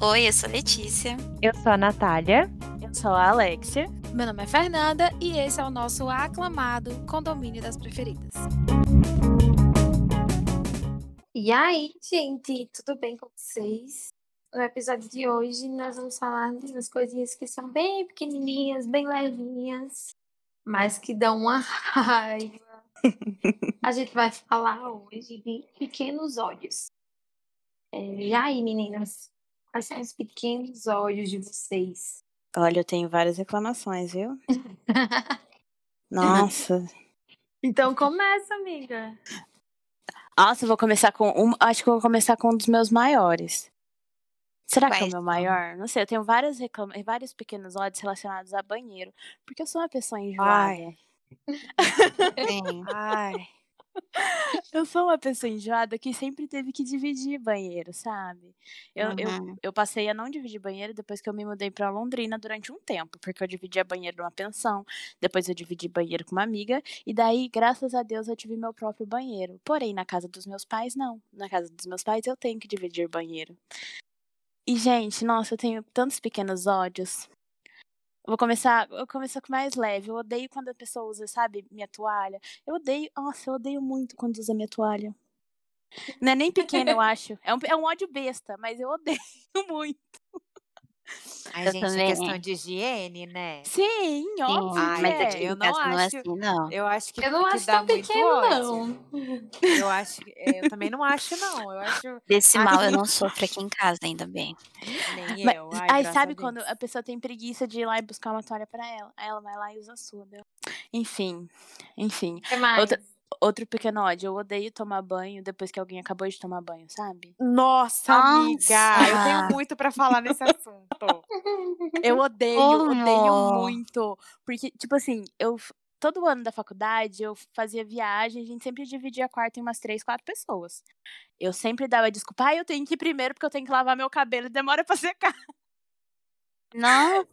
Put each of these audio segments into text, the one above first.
Oi, eu sou Letícia. Eu sou a Natália. Eu sou a Alexia. Meu nome é Fernanda e esse é o nosso aclamado Condomínio das Preferidas. E aí, gente, tudo bem com vocês? No episódio de hoje, nós vamos falar de umas coisinhas que são bem pequenininhas, bem levinhas, mas que dão uma raiva. A gente vai falar hoje de pequenos ódios. É, e aí, meninas, quais são os pequenos ódios de vocês? Olha, eu tenho várias reclamações, viu? Nossa. Então começa, amiga. Nossa, eu vou começar com um. Acho que eu vou começar com um dos meus maiores. Será que é o meu maior? Não sei, eu tenho várias reclama... vários pequenos ódios relacionados a banheiro. Porque eu sou uma pessoa enjoada. Ai. Sim. Ai. Eu sou uma pessoa enjoada que sempre teve que dividir banheiro, sabe? Eu, eu, Uhum. eu passei a não dividir banheiro depois que eu me mudei pra Londrina durante um tempo, porque eu dividia banheiro numa pensão, depois eu dividi banheiro com uma amiga, e daí, graças a Deus, eu tive meu próprio banheiro. Porém, na casa dos meus pais, não. Na casa dos meus pais, eu tenho que dividir banheiro. E, gente, nossa, eu tenho tantos pequenos ódios. Vou começar, eu vou começar com mais leve. Eu odeio quando a pessoa usa, sabe, minha toalha. Eu odeio, nossa, eu odeio muito quando usa minha toalha. Não é nem pequeno, eu acho. É um, é um ódio besta, mas eu odeio muito. Ai, Eu gente, também. questão de higiene, né? Sim, óbvio. Ai, mas é. aqui eu não casa não é acho- assim, não. Eu acho que, Eu não que acho dá tão muito pequeno, ódio. não. Eu acho é, eu também não acho, não. Eu acho Desse Ai. mal eu não sofro aqui em casa, ainda bem. nem Mas- eu. Ai, Aí sabe a quando a pessoa tem preguiça de ir lá e buscar uma toalha pra ela? Aí ela vai lá e usa a sua, deu? Enfim, enfim. O que mais? Outra- Outro pequeno ódio, eu odeio tomar banho depois que alguém acabou de tomar banho, sabe? Nossa, amiga, eu Nossa. tenho muito pra falar nesse assunto. Eu odeio, Como? odeio muito. Porque, tipo assim, eu. Todo ano da faculdade eu fazia viagem, a gente sempre dividia quarto em umas três, quatro pessoas. Eu sempre dava desculpa, ah, eu tenho que ir primeiro porque eu tenho que lavar meu cabelo e demora pra secar. Nossa!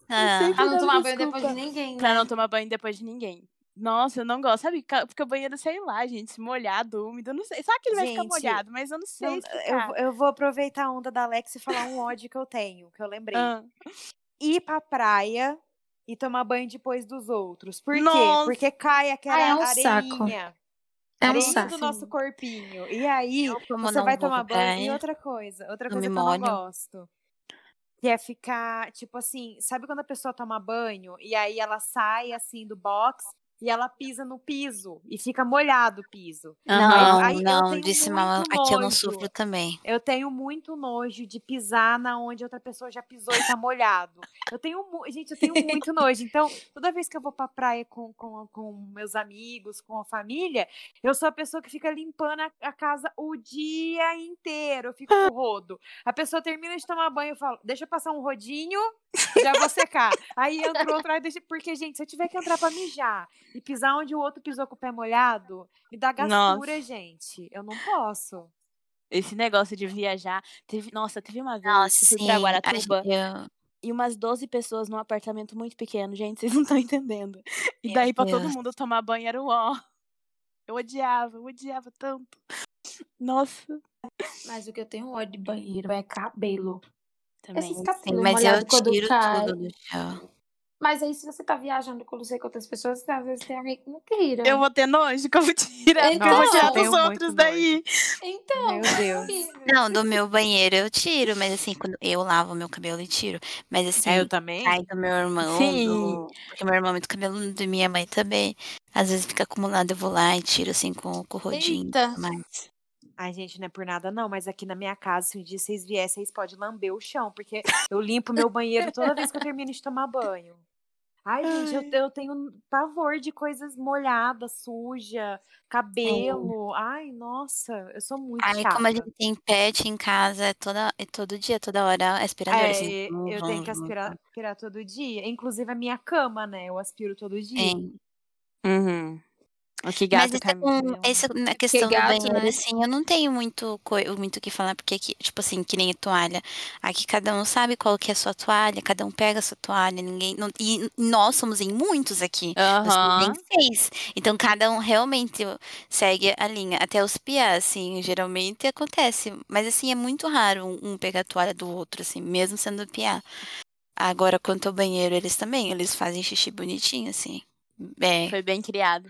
Pra não tomar banho depois desculpa. de ninguém, Pra né? não tomar banho depois de ninguém. Nossa, eu não gosto, sabe? Porque o banheiro, sei lá, gente, molhado, úmido, eu não sei. Sabe que ele vai ficar molhado, mas eu não sei Não, eu, eu vou aproveitar a onda da Alex e falar um ódio que eu tenho, que eu lembrei. Ah, Ir pra praia e tomar banho depois dos outros. Por quê? Nossa. Porque cai aquela Ah, é um saco. areinha. É um saco. do nosso corpinho. E aí, você vai tomar banho. E outra coisa, outra não coisa que eu não gosto. Que é ficar, tipo assim, sabe quando a pessoa toma banho e aí ela sai assim do box e ela pisa no piso e fica molhado o piso. Não, aí eu não, desse mal aqui eu não sofro também. Eu tenho muito nojo de pisar na onde outra pessoa já pisou e tá molhado. Eu tenho, gente, eu tenho muito nojo. Então, toda vez que eu vou pra praia com, com, com meus amigos, com a família, eu sou a pessoa que fica limpando a, a casa o dia inteiro. Eu fico com rodo. A pessoa termina de tomar banho, eu falo, deixa eu passar um rodinho, já vou secar. Aí entra outra, aí deixa... porque, gente, se eu tiver que entrar pra mijar e pisar onde o outro pisou com o pé molhado, me dá gastura, Nossa. gente. Eu não posso. Esse negócio de viajar. Teve, nossa, teve uma vez Nossa, sim. pra Guaratuba eu- e umas 12 pessoas num apartamento muito pequeno. Gente, vocês não estão entendendo. E Meu daí pra todo mundo tomar banho era o ó. Eu odiava, eu odiava tanto. Nossa, Mas o que eu tenho ódio de banheiro é cabelo. também. Esses Sim, cabelos mas eu tiro tudo do chão. Mas aí, se você tá viajando com não sei quantas pessoas, às vezes tem alguém que não tira. Eu vou ter nojo que eu vou tirar, porque eu vou Então, tirar dos outros daí. Então, Meu Deus. horrível. Não, do meu banheiro eu tiro, mas assim, quando eu lavo meu cabelo e tiro. Mas assim, É, eu também? cai do meu irmão, Sim. do... porque meu irmão é muito cabelo de minha mãe também. Às vezes fica acumulado, eu vou lá e tiro assim com, com o rodinho. Eita. Mas Ai, gente, não é por nada não, mas aqui na minha casa, se um dia vocês viessem, vocês podem lamber o chão, porque eu limpo meu banheiro toda vez que eu termino de tomar banho. Ai, gente, eu, eu tenho pavor de coisas molhadas, suja, cabelo. Ai, nossa, eu sou muito aí, chata. como a gente tem pet em casa, é, toda, é todo dia, toda hora, aspirador. É, assim, eu tenho que aspirar, aspirar todo dia. Inclusive a minha cama, né? Eu aspiro todo dia. Tem. Uhum. Que Mas gato, essa, com, Camila. essa na questão do gato, banheiro, né? assim, eu não tenho muito muito o que falar, porque aqui, tipo assim, que nem a toalha. Aqui cada um sabe qual que é a sua toalha, cada um pega a sua toalha, ninguém. não- e nós somos em muitos aqui. Nós somos Aham. em seis. Então cada um realmente segue a linha. Até os piás, assim, geralmente acontece. Mas assim, é muito raro um, um pegar a toalha do outro, assim, mesmo sendo piá. Agora, quanto ao banheiro, eles também, eles fazem xixi bonitinho, assim. É, Foi bem criado.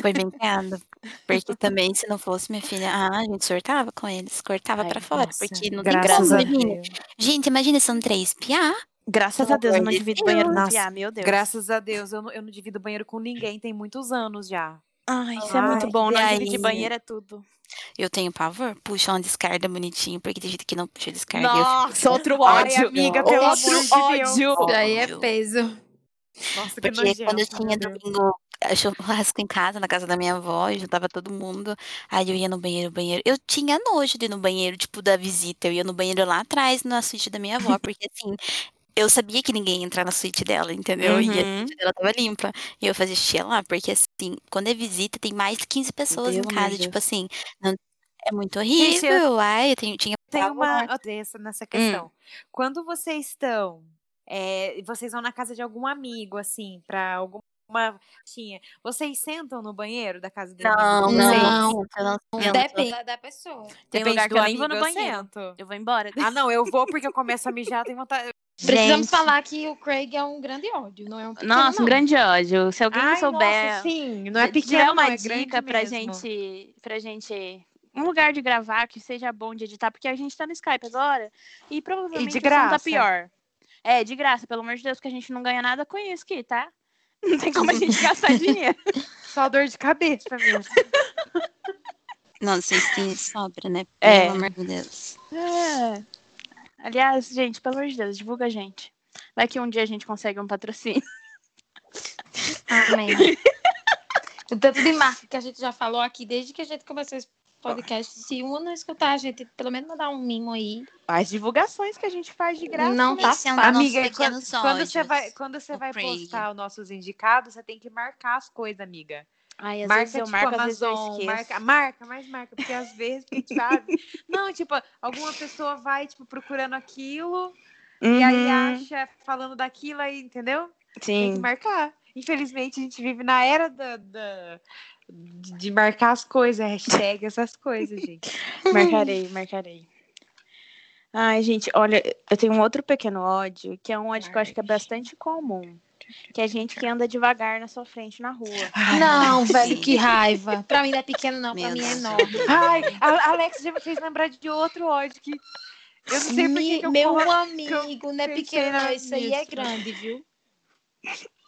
Foi bem criado. Porque também, se não fosse minha filha, ah, a gente sortava com eles, cortava Ai, pra fora, Nossa, porque não tem graças como, a imagina. Deus. Gente, imagina, são três piá. Graças Pelo a Deus, eu não de divido banheiro com piá, meu Deus. Graças a Deus, eu não, eu não divido banheiro com ninguém, tem muitos anos já. Ai, isso é muito Ai, bom. e Não aí? dividir banheiro é tudo. Eu tenho pavor, puxa uma descarga bonitinho, porque tem gente que não puxa descarga. e eu fico Nossa, outro Ai, ódio. amiga, pelo outro amor de ódio. Deus. Daí é peso. Nossa, que Porque nojento. quando eu tinha domingo churrasco em casa, na casa da minha avó, e juntava todo mundo. Aí eu ia no banheiro, banheiro. Eu tinha nojo de ir no banheiro, tipo, da visita. Eu ia no banheiro lá atrás, na suíte da minha avó, porque assim, eu sabia que ninguém ia entrar na suíte dela, entendeu? E a Uhum. suíte dela tava limpa. E eu fazia xixi lá, porque assim, quando é visita, tem mais de 15 pessoas em Pelo amor casa. Tipo Deus. assim, não- é muito Gente, eu- horrível. Ai, eu tenho, tinha Tem uma dessa nessa questão. Quando vocês estão, é, vocês vão na casa de algum amigo, assim, pra alguma tinha, vocês sentam no banheiro da casa do Não, não, Não. Depende da pessoa. Tem Depende lugar que eu nem vou no amigo, eu banheiro. sento. Eu vou embora. Ah, não, eu vou porque eu começo a mijar, tenho vontade. Precisamos Gente, falar que o Craig é um grande ódio, não é um pequeno, Nossa, um não. grande ódio. Se alguém Ai, souber, nossa, sim, não é se tiver pequeno, uma não, é dica pra mesmo. gente, pra gente, um lugar de gravar que seja bom de editar, porque a gente tá no Skype agora e provavelmente de o som tá graça. pior. É, de graça, pelo amor de Deus, que a gente não ganha nada com isso aqui, tá? Não tem como a gente gastar dinheiro. Só dor de cabeça mesmo. não, vocês têm sobra, né? É. Pelo amor de Deus. É. Aliás, gente, pelo amor de Deus, divulga a gente. Vai que um dia a gente consegue um patrocínio. Amém. o tanto de marca que a gente já falou aqui desde que a gente começou esse podcast. Se não escutar, a gente pelo menos mandar um mimo aí. As divulgações que a gente faz de graça. Não tá é um fácil. Amiga, quando, quando você vai, quando você o vai postar os nossos indicados, você tem que marcar as coisas, amiga. Ai, às marca vezes eu tipo marco, às vezes eu Amazon, esqueço. marca, marca, mais marca, porque às vezes sabe. Não, tipo, alguma pessoa vai tipo procurando aquilo e aí Uhum, acha falando daquilo aí, entendeu? Tem que Sim. marcar. Infelizmente a gente vive na era da, da- de, de marcar as coisas, hashtag essas coisas, gente. Marcarei, marcarei. Ai, gente, olha, eu tenho um outro pequeno ódio, que é um ódio que eu acho que é bastante comum. Que é gente que anda devagar na sua frente na rua. Não, sim. velho, que raiva. Pra mim não é pequeno, não. Pra Meu mim é enorme. Ai, a Alex já me fez lembrar de outro ódio que eu não sei por que Mi- que eu Meu colo- amigo, não é pequeno, não. Isso aí é grande, viu?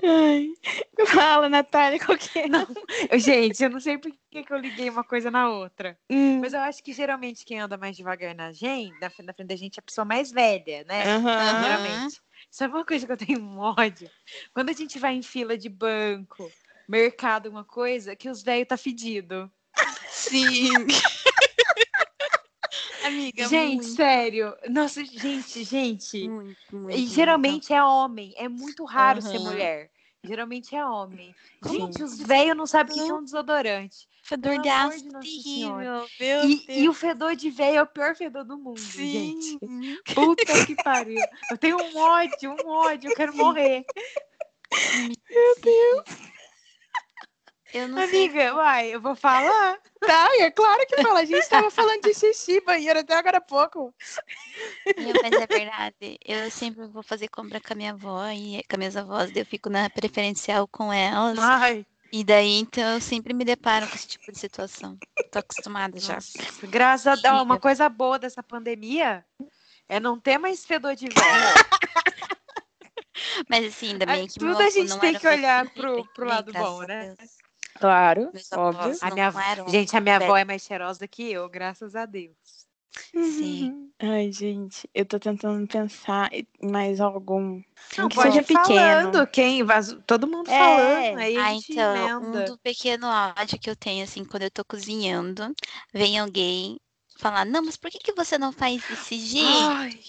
Ai, fala, Natália, qual que é? Não, eu- gente, eu não sei por que que eu liguei uma coisa na outra. Hum, Mas eu acho que geralmente quem anda mais devagar na gente, na, frente- na frente da gente, é a pessoa mais velha, né? aham. Geralmente. Sabe uma coisa que eu tenho um ódio? Quando a gente vai em fila de banco, mercado, alguma coisa, que os velhos tá fedido. Sim. Amiga, gente, muito, sério. Nossa, gente, gente. muito, muito, E geralmente é homem. É muito raro ser Aham. mulher. Geralmente é homem. Gente, os velhos não sabem o que é um desodorante. Fedor de aço de terrível, meu E, Deus. e o fedor de velho é o pior fedor do mundo, Sim. gente. Puta que pariu. Eu tenho um ódio, um ódio, eu quero morrer. Eu não sei. Amiga, uai, eu vou falar. Tá, é claro que fala. A gente tava falando de xixi, banheiro até agora há pouco. Meu, mas é verdade. Eu sempre vou fazer compra com a minha avó e com as minhas avós, daí eu fico na preferencial com elas. Ai, E daí, então, eu sempre me deparo com esse tipo de situação. Tô acostumada já. nossa, graças a Deus. Uma coisa boa dessa pandemia é não ter mais fedor de velho. Mas assim, ainda bem que Tudo a gente não tem que olhar pro- bem, pro lado bom, né? Deus. Claro, Meus óbvio. A minha, gente, a minha avó é mais cheirosa que eu, graças a Deus. Sim. Ai, gente, eu tô tentando pensar em mais algum. Não, que seja ir falando, pequeno. quem todo mundo É. falando, aí Ah, então, emenda. um do pequeno ódio que eu tenho, assim, quando eu tô cozinhando, vem alguém falar, não, mas por que, que você não faz desse jeito? Ai,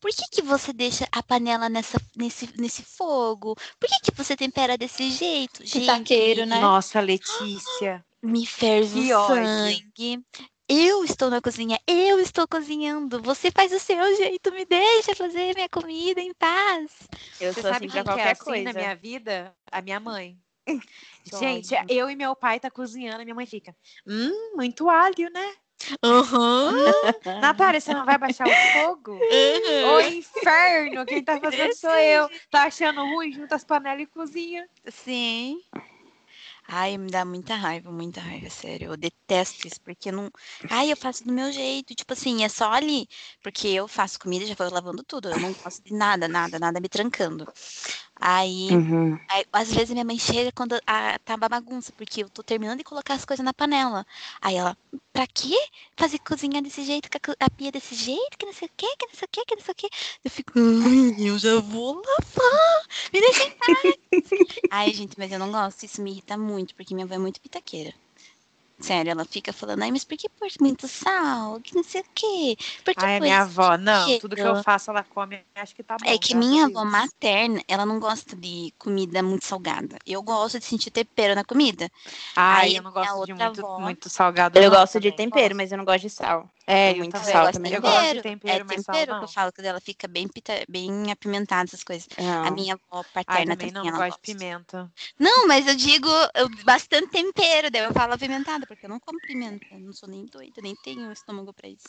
por que, que você deixa a panela nessa, nesse, nesse fogo? Por que, que você tempera desse jeito? Pitaqueiro, Gente, né? Nossa, Letícia. me ferve Que o ódio. sangue. Eu estou na cozinha, eu estou cozinhando. Você faz o seu jeito, me deixa fazer minha comida em paz. Eu Você sou sabe assim pra é qualquer assim coisa. na minha vida? A minha mãe. Gente, eu e meu pai tá cozinhando, e minha mãe fica, hum, muito alho, né? Aham. Natália, você não vai baixar o fogo? Ô inferno, quem tá fazendo sou eu. Tá achando ruim? Junta as panelas e cozinha. Sim. Ai, me dá muita raiva, muita raiva, sério. Eu detesto isso, porque eu não. Ai, eu faço do meu jeito. Tipo assim, é só ali. Porque eu faço comida e já vou lavando tudo. Eu não gosto de nada, nada, nada me trancando. Aí, Uhum. aí, às vezes minha mãe chega quando a, tá uma bagunça, porque eu tô terminando de colocar as coisas na panela. Aí ela, pra quê? Fazer cozinhar desse jeito, com a, a pia desse jeito, que não sei o quê, que não sei o quê, que não sei o quê. Eu fico, "Ai, eu já vou lavar. Me deixa em paz. Ai, gente, mas eu não gosto. Isso me irrita muito, porque minha avó é muito pitaqueira. Sério, ela fica falando, ai, mas por que pôr muito sal? Que não sei o quê. Por que Ai, a minha avó, não. tempero?" Tudo que eu faço, ela come. Acho que tá bom. É que minha avó Deus. materna, ela não gosta de comida muito salgada. Eu gosto de sentir tempero na comida. Ai, Aí eu não gosto de muito, avó- muito salgado. Eu não, gosto de tempero, mas eu não gosto de sal. É, muito também. sal também Eu gosto de tempero. é mas sal tempero não. que eu falo, que ela fica bem, pita, bem apimentada, essas coisas. A Não. minha avó Ai, paterna também não, também, não ela gosto de gosta. pimenta. Não, mas eu digo eu- bastante tempero, daí eu falo apimentada, porque eu não como pimenta. Eu não sou nem doida, nem tenho estômago pra isso.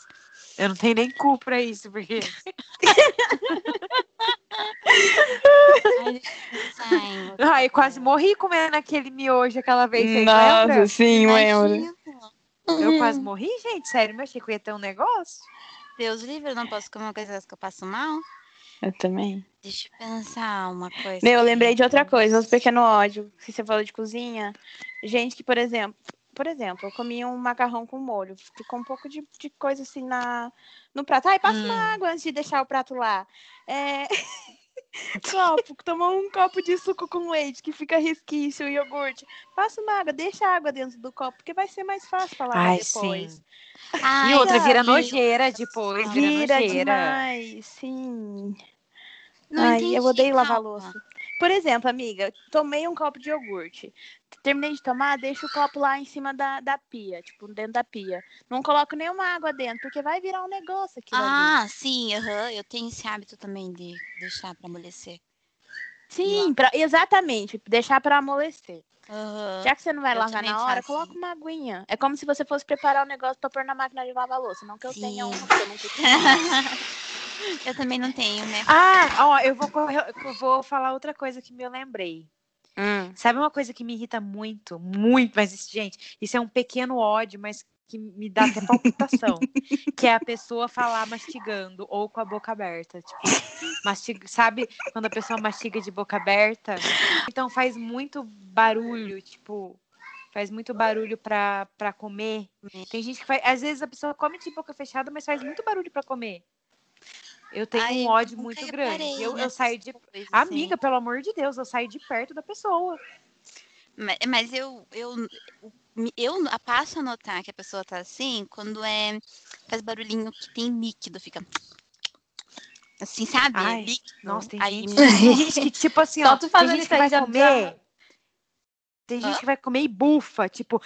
Eu não tenho nem cu pra isso, porque. Ai, Ai, quase morri comendo aquele miojo aquela vez, lembram? sim, Imagina. Eu quase morri, gente, sério, mas achei que eu ia ter um negócio. Deus livre, eu não posso comer uma coisa que eu passo mal. Eu também. Deixa eu pensar uma coisa. Meu, eu lembrei de outra coisa, um pequeno ódio. Se você falou de cozinha, gente que, por exemplo, por exemplo, eu comi um macarrão com molho, ficou um pouco de, de coisa assim na, no prato. Ai, passa Hum. uma água antes de deixar o prato lá. É... copo, tomou um copo de suco com leite que fica resquício, iogurte. Passa uma água, deixa a água dentro do copo, porque vai ser mais fácil falar Ai, depois. sim. Ai, E outra vira nojeira depois, vira, Vira nojeira. demais, sim. Não Ai, entendi, eu odeio lavar calma. louça. Por exemplo, amiga, tomei um copo de iogurte. Terminei de tomar, deixo o copo lá em cima da, da pia, tipo, dentro da pia. Não coloco nenhuma água dentro, porque vai virar um negócio ali. Ah, sim, aham. Eu tenho esse hábito também de deixar pra amolecer. Sim, pra- exatamente, deixar pra amolecer. Aham. Já que você não vai Eu lavar na hora, coloca uma aguinha. É como se você fosse preparar o negócio pra pôr na máquina de lavar louça. Não que eu tenha Sim. uma, porque eu não tenho. Eu também não tenho, né? Ah, ó, eu vou, eu vou falar outra coisa que me lembrei. Hum. Sabe uma coisa que me irrita muito, muito, mas gente, isso é um pequeno ódio, mas que me dá até palpitação, que é a pessoa falar mastigando ou com a boca aberta, tipo, mastiga, sabe quando a pessoa mastiga de boca aberta? Então faz muito barulho, tipo, faz muito barulho pra para comer. Tem gente que faz, às vezes a pessoa come de boca fechada, mas faz muito barulho pra comer. Eu tenho Ai, um ódio muito grande. Eu, eu saio de coisas, Amiga, assim. pelo amor de Deus, eu saio de perto da pessoa. Ma- Mas eu, eu, eu passo a notar que a pessoa tá assim quando é faz barulhinho que tem líquido, fica assim, sabe? Ai, líquido. Nossa, tem Aí gente, me- tem gente que, tipo assim, Só ó, tu tem gente que vai comer. Tem gente que vai comer e bufa, tipo,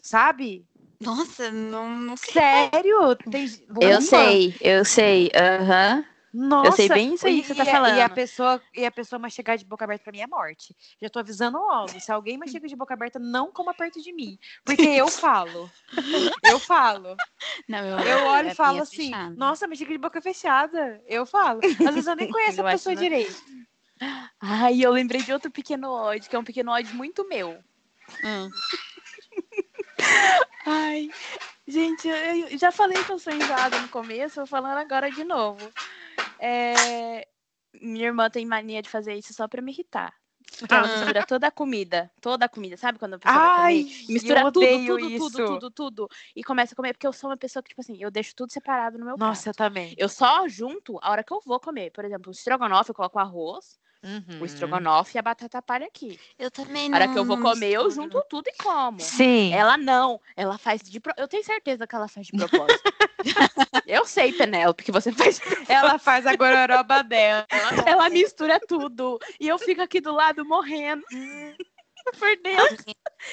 sabe? Nossa, não, não sei. Sério? Tem, Eu sei, eu sei. Aham. Nossa, sei bem isso aí e- que você tá e a- E a falando. pessoa, e a pessoa mastigar de boca aberta pra mim é morte. Já tô avisando logo. Se alguém mastiga de boca aberta, não coma perto de mim. Porque eu falo. Eu falo. Não, eu, Eu olho é e falo minha assim, fechada. nossa, mastiga de boca fechada. Eu falo. Às vezes eu nem conheço Eu a pessoa né? direito. Ai, eu lembrei de outro pequeno ódio, que é um pequeno ódio muito meu. Hum. Ai, gente, eu eu já falei que eu sou enjoada no começo, vou falando agora de novo. É, Minha irmã tem mania de fazer isso só pra me irritar. Porque ela Ah. mistura toda a comida, toda a comida, sabe quando a pessoa Ai, comer? Mistura eu tudo, tudo, isso. tudo, tudo, tudo. E começa a comer, porque eu sou uma pessoa que, tipo assim, eu deixo tudo separado no meu Nossa, eu prato. também. Eu só junto a hora que eu vou comer. Por exemplo, o estrogonofe eu coloco arroz, Uhum. O estrogonofe e a batata palha aqui. Eu também Na não. hora que eu vou comer, eu junto tudo e como. Sim. Ela não, ela faz de pro... Eu tenho certeza que ela faz de propósito. eu sei, Penélope, que você faz. Ela faz a gororoba dela. Ela mistura tudo. E eu fico aqui do lado morrendo. Por Deus.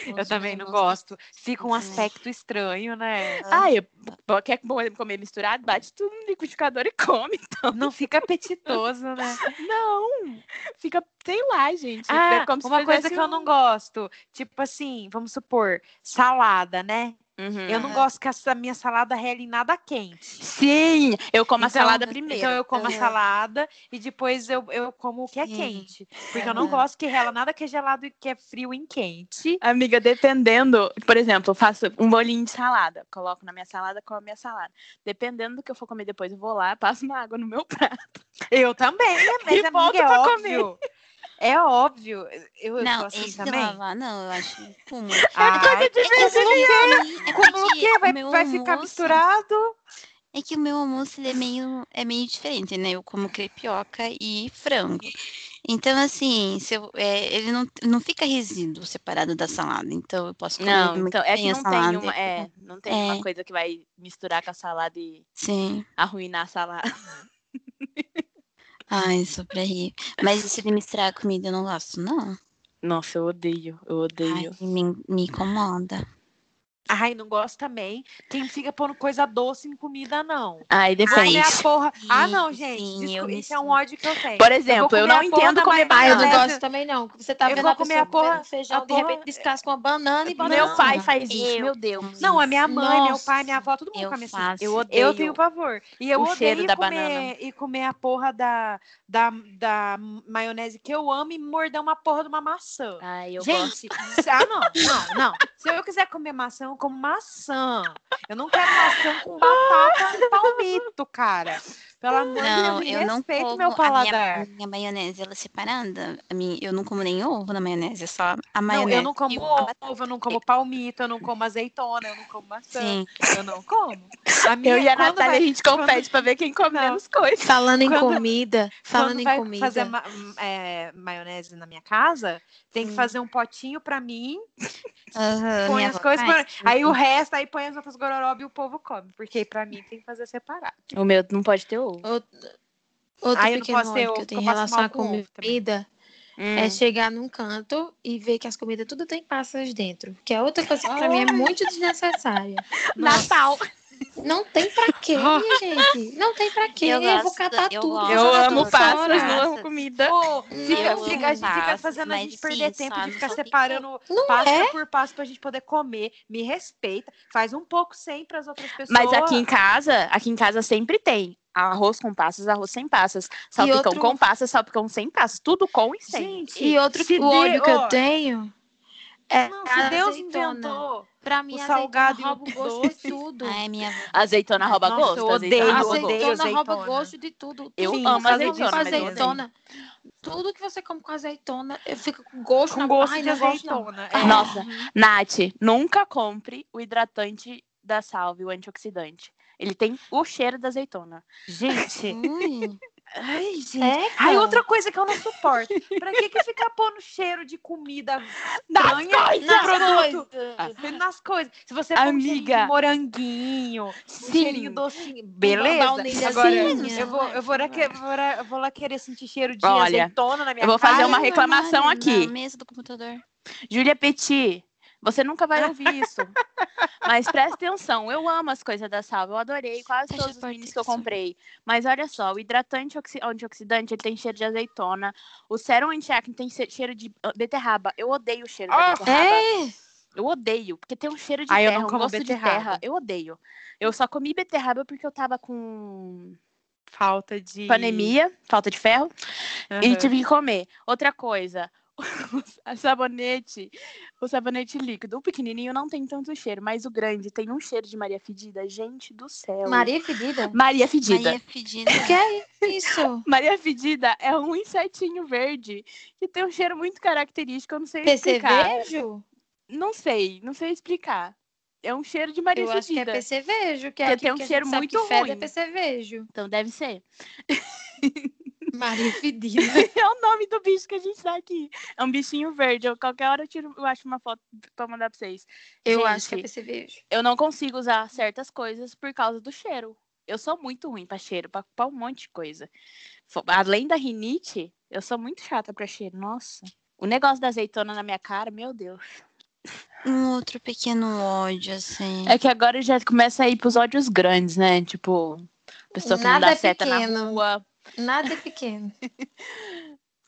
Eu também não gosto. Fica um aspecto estranho, né? Ai, eu- quer comer misturado? Bate tudo no liquidificador e come. Então. Não fica apetitoso, né? Não. Fica, sei lá, gente. Ah, é como se uma coisa que eu um- não gosto. Tipo assim, vamos supor, salada, né? Uhum. Eu não gosto que essa minha salada rele em nada quente. Sim, eu como a Então- salada primeiro. Então eu como a Aham. salada e depois eu, eu como o que é Sim. quente. Porque eu não gosto que rela nada que é gelado e que é frio em quente. Amiga, dependendo, por exemplo, eu faço um bolinho de salada, coloco na minha salada, como a minha salada. Dependendo do que eu for comer depois, eu vou lá, passo uma água no meu prato. Eu também, mas E amiga, volto é pra óbvio. É óbvio. Eu, eu Não, assim esse de também. lavar, não, eu acho cúmulo. Ah, coisa de É que assim, é como o quê? Vai, vai ficar almoço- misturado? É que o meu almoço é meio, é meio diferente, né? Eu como crepioca e frango. Então, assim, se eu, é, ele não, não fica resíduo separado da salada. Então, eu posso comer Não, então é que a não tem uma, é, não tem É. uma coisa que vai misturar com a salada e Sim. arruinar a salada. Ai, sobre aí. Mas isso de misturar a comida eu não gosto, não. Nossa, eu odeio, eu odeio. Ai, me, me incomoda. Ai, não gosto também. Quem fica pondo coisa doce em comida, não. Ai, Vou depende. comer a porra. Ah, Sim, não, gente. sim, desculpa, eu isso é um ódio que eu tenho. Por exemplo, eu, comer não porra entendo comer maionese. Ah, eu não banana. gosto também, não. Você tá Eu vendo vou a comer pessoa a porra- comendo feijão, a de repente porra- descasca uma banana e banana. Meu pai faz isso, Eu- meu Deus. Não, a minha mãe, meu Nossa. pai, minha avó, todo mundo Eu come assim. faço. Eu odeio. Eu tenho pavor. E eu o odeio cheiro da comer, banana. e comer a porra da, da, da maionese que eu amo e morder uma porra de uma maçã. Ai, eu gosto. Gente, se- ah, não, não, não. Se eu quiser comer maçã, eu como maçã. Eu não quero maçã com batata e palmito, cara. Pelo amor de Não, Deus, me eu não como o meu a minha, paladar. a minha maionese, ela é separada. A minha, eu não como nem ovo na maionese, é só a Não, maionese. eu não como batata. ovo, eu não como palmito, eu não como azeitona, eu não como maçã. Sim. Eu não como. A minha, Eu e a quando Natália, vai- a gente compete pra ver quem come Não. menos coisa. Falando em Quando- comida, Quando falando em vai comida. fazer ma- é, maionese na minha casa, tem que Hum. fazer um potinho pra mim, Aham, põe minha as coisas, põe- aí o resto, aí põe as outras gororoba e o povo come, porque pra mim tem que fazer separado. O meu não pode ter ovo. Outro não pequeno ódio que eu tenho em relação à comida Hum. é chegar num canto e ver que as comidas tudo tem passas dentro. Que é outra coisa que pra mim é muito desnecessária. Natal. Não tem pra quê, minha gente? Não tem pra quê. Eu Eu, vou catar eu tudo. gosto. Eu amo tudo passas, fora. não amo comida. Pô, fica, fica- a gente fica fazendo a gente sim, perder tempo de ficar separando Não pasta é? por pasta pra gente poder comer. Me respeita, faz um pouco sem pras outras pessoas. Mas aqui em casa, aqui em casa sempre tem arroz com passas, arroz sem passas, salpicão outro- com passas, salpicão sem passas, tudo com e sem. Gente, E outro o ódio de- que eu tenho é Não, a se Deus azeitona. inventou Pra mim, o salgado azeitona rouba o gosto doce. de tudo. Ai, minha avó. Azeitona rouba Nossa, gosto, eu azeitona odeio, rouba eu gosto. odeio. azeitona rouba azeitona. gosto de tudo. Eu Tudo amo que você come azeitona, azeitona. Tudo que você come com azeitona, eu fico com gosto com na gosto Ai, de azeitona. Ah, É. Nossa, Nath, nunca compre o hidratante da Salve, o antioxidante. Ele tem o cheiro da azeitona. Gente, Ui, ai, gente. É, Ai, cara. outra coisa que eu não suporto. Pra que que ficar pondo cheiro de comida estranha coisas! no produto? coisas. Nas coisas. Se você põe um Amiga. de moranguinho, um Sim. cheirinho docinho, beleza. Agora, Sim. eu vou, eu, vou lá que- eu vou lá- eu vou lá querer sentir cheiro de Olha, azeitona na minha eu vou cara. fazer uma no reclamação aqui. Na mesa do computador. Júlia Petit, você nunca vai ouvir isso. Mas presta atenção, eu amo as coisas da Salve. Eu adorei quase todos os minis que eu comprei. Mas olha só, o hidratante oxi- antioxidante ele tem cheiro de azeitona. O sérum anti-acne tem che- cheiro de ah, beterraba. Eu odeio o cheiro da Ah, beterraba. É, Eu odeio, porque tem um cheiro de Ah, eu terra, não um como gosto de beterraba. terra. Eu odeio. Eu só comi beterraba porque eu tava com Falta de. panemia, falta de ferro, e Aham. tive que comer. Outra coisa, o sabonete, o sabonete líquido, o pequenininho não tem tanto cheiro, mas o grande tem um cheiro de Maria Fedida. Gente do céu. Maria Fedida? Maria Fedida. Maria Fedida. O que é isso? Maria Fedida é um insetinho verde que tem um cheiro muito característico. Eu não sei explicar. Percevejo? Não sei, não sei explicar. É um cheiro de Maria Eu acho que é Fedida. percevejo, que é aquilo tem um que a gente cheiro sabe que muito fede ruim. é percevejo. Então deve ser. Maria Fedida. é o nome do bicho que a gente tá aqui. É um bichinho verde. Eu, qualquer hora eu, tiro, eu acho uma foto pra mandar pra vocês. Eu Gente, acho que é percevejo. Eu não consigo usar certas coisas por causa do cheiro. Eu sou muito ruim pra cheiro, pra, pra um monte de coisa. Além da rinite, eu sou muito chata pra cheiro. Nossa. O negócio da azeitona na minha cara, meu Deus. Um outro pequeno ódio, assim. É que agora já começa a ir pros ódios grandes, né? Tipo, pessoa que não Nada dá é seta na pequeno. rua. Nada é pequeno.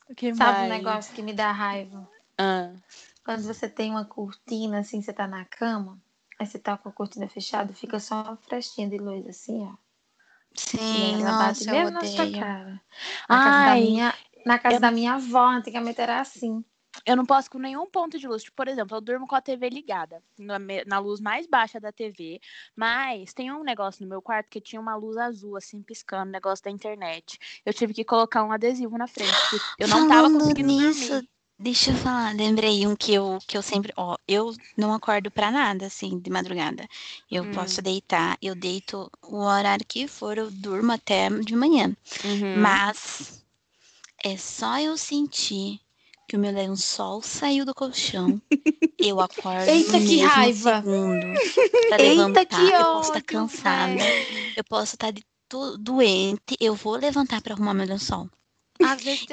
O que Sabe mais? um negócio que me dá raiva? Ah, Quando você tem uma cortina, assim, você tá na cama, aí você tá com a cortina fechada, fica só uma frestinha de luz, assim, ó. E Sim, ela bate nossa, eu mesmo na sua cara. Na casa, da Ai, minha, na casa eu- da minha avó, antigamente era assim. Eu não posso com nenhum ponto de luz. Tipo, por exemplo, eu durmo com a TV ligada, na, na luz mais baixa da TV. Mas tem um negócio no meu quarto que tinha uma luz azul, assim, piscando, negócio da internet. Eu tive que colocar um adesivo na frente. Eu não tava Falando conseguindo nisso, dormir. Deixa eu falar, lembrei um que eu, que eu sempre, ó, eu não acordo pra nada, assim, de madrugada. Eu Hum. posso deitar, eu deito o horário que for, eu durmo até de manhã. Uhum. Mas é só eu sentir que o meu lençol saiu do colchão, eu acordo Eita, no que raiva! segundo pra Eita, levantar. que eu posso estar ódio, cansada, velho. eu posso estar tu- doente, eu vou levantar pra arrumar meu lençol.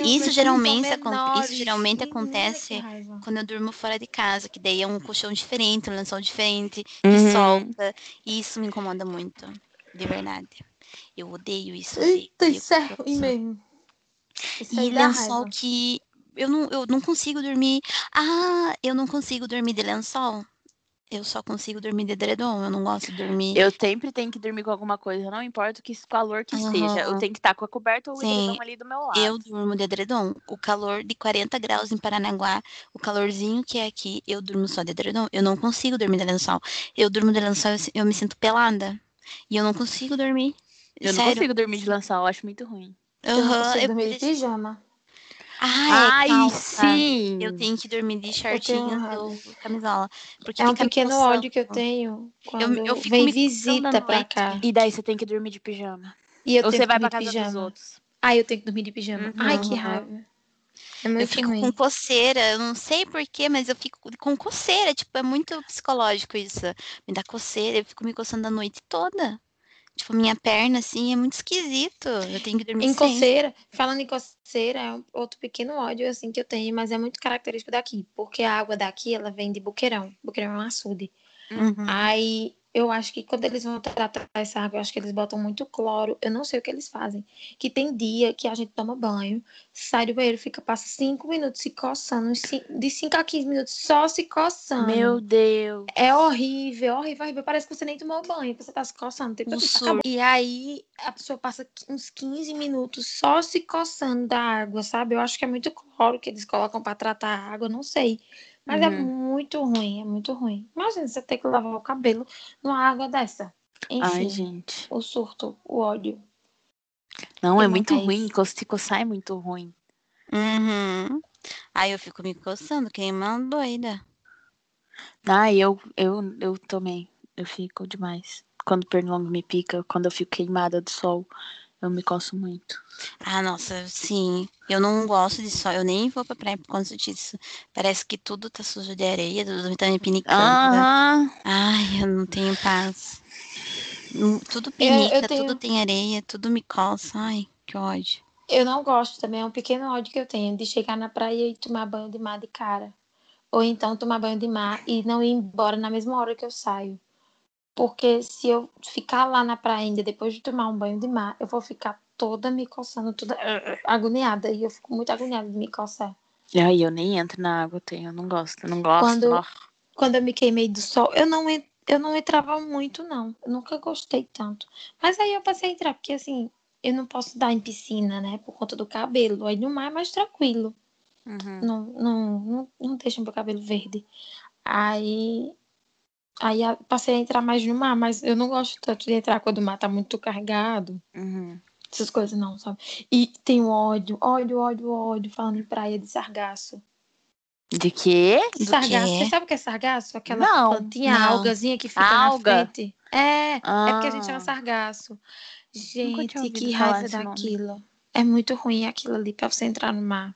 Isso geralmente menores. isso geralmente que acontece quando eu durmo fora de casa, que daí é um colchão diferente, um lençol diferente, que Uhum. solta. E isso me incomoda muito, de verdade. Eu odeio isso. Eita, isso é ruim mesmo. E lençol raiva. que eu não, eu não consigo dormir. Ah, eu não consigo dormir de lençol. Eu só consigo dormir de edredom. Eu não gosto de dormir. Eu sempre tenho que dormir com alguma coisa, não importa o que calor que esteja. Eu Aham. tenho que estar com a coberta ou o Sim, edredom ali do meu lado. Eu durmo de edredom. O calor de 40 graus em Paranaguá, o calorzinho que é aqui, eu durmo só de edredom. Eu não consigo dormir de lençol. Eu durmo de lençol, eu, se- eu me sinto pelada. E eu não consigo dormir. Eu não Sério. consigo dormir de lençol, eu acho muito ruim. Eu não consigo eu dormir de pijama. Ah, é calça. sim! Eu tenho que dormir de raiva. ou camisola. Porque É um pequeno ódio que eu tenho quando eu fico vem visita pra cá. E daí você tem que dormir de pijama. E eu Ou você vai pra de casa dos pijama. outros. Ah, eu tenho que dormir de pijama. Uhum. Ai, que raiva. É Eu fico ruim. com coceira, eu não sei porquê, mas eu fico com coceira. Tipo, é muito psicológico isso. Me dá coceira, eu fico me coçando a noite toda. Tipo, minha perna, assim, é muito esquisito. Eu tenho que dormir Em sem. coceira, falando em coceira, é outro pequeno ódio assim que eu tenho, mas é muito característico daqui, porque a água daqui ela vem de Boqueirão. Boqueirão é um açude. Uhum. Aí eu acho que quando eles vão tratar essa água, eu acho que eles botam muito cloro. Eu não sei o que eles fazem. Que tem dia que a gente toma banho, sai do banheiro, fica, passa cinco minutos se coçando, de 5 a 15 minutos só se coçando. Meu Deus. É horrível, horrível, horrível. Parece que você nem tomou banho, você tá se coçando. todo, tá. E aí a pessoa passa uns 15 minutos só se coçando da água, sabe? Eu acho que é muito cloro que eles colocam pra tratar a água, não sei. Mas é Uhum. muito ruim, é muito ruim. Imagina você ter que lavar o cabelo numa água dessa. Enfim, Ai, gente. o surto, o ódio. Não, é muito mais? ruim. Se coçar é muito ruim. Uhum. Aí eu fico me coçando, que nem uma doida. Ah, eu, eu, eu também. Eu fico demais. Quando o pernilongo me pica, quando eu fico queimada do sol, eu me coço muito. Ah, nossa, sim. Eu não gosto de sol. Eu nem vou pra praia por conta disso. Parece que tudo tá sujo de areia, tudo tá me pinicando. Aham. Ai, eu não tenho paz. Hum, Tudo pinica, tenho- tudo tem areia, tudo me coça. Ai, que ódio. Eu não gosto também, é um pequeno ódio que eu tenho de chegar na praia e tomar banho de mar de cara. Ou então tomar banho de mar e não ir embora na mesma hora que eu saio. Porque se eu ficar lá na praia ainda depois de tomar um banho de mar, eu vou ficar toda me coçando, toda eh, agoniada. E eu fico muito agoniada de me coçar. Ai, eu nem entro na água. Eu não gosto, eu não gosto. Quando- ó. Quando eu me queimei do sol, eu não, eu não entrava muito, não. Eu nunca gostei tanto. Mas aí eu passei a entrar, porque assim, eu não posso dar em piscina, né? Por conta do cabelo. Aí no mar é mais tranquilo. Uhum. não, não, não, não deixa meu cabelo verde. Aí, aí passei a entrar mais no mar, mas eu não gosto tanto de entrar quando o mar tá muito carregado. Uhum. Essas coisas não, sabe? E tenho ódio, ódio, ódio, ódio, falando em praia de sargaço. De quê? Do sargaço, quê? você sabe o que é sargaço? Aquela Não, plantinha, não. algazinha que fica Alga? na frente. É, é porque a gente chama Ah. sargaço. Gente, que raiva esse nome. daquilo. É muito ruim aquilo ali pra você entrar no mar.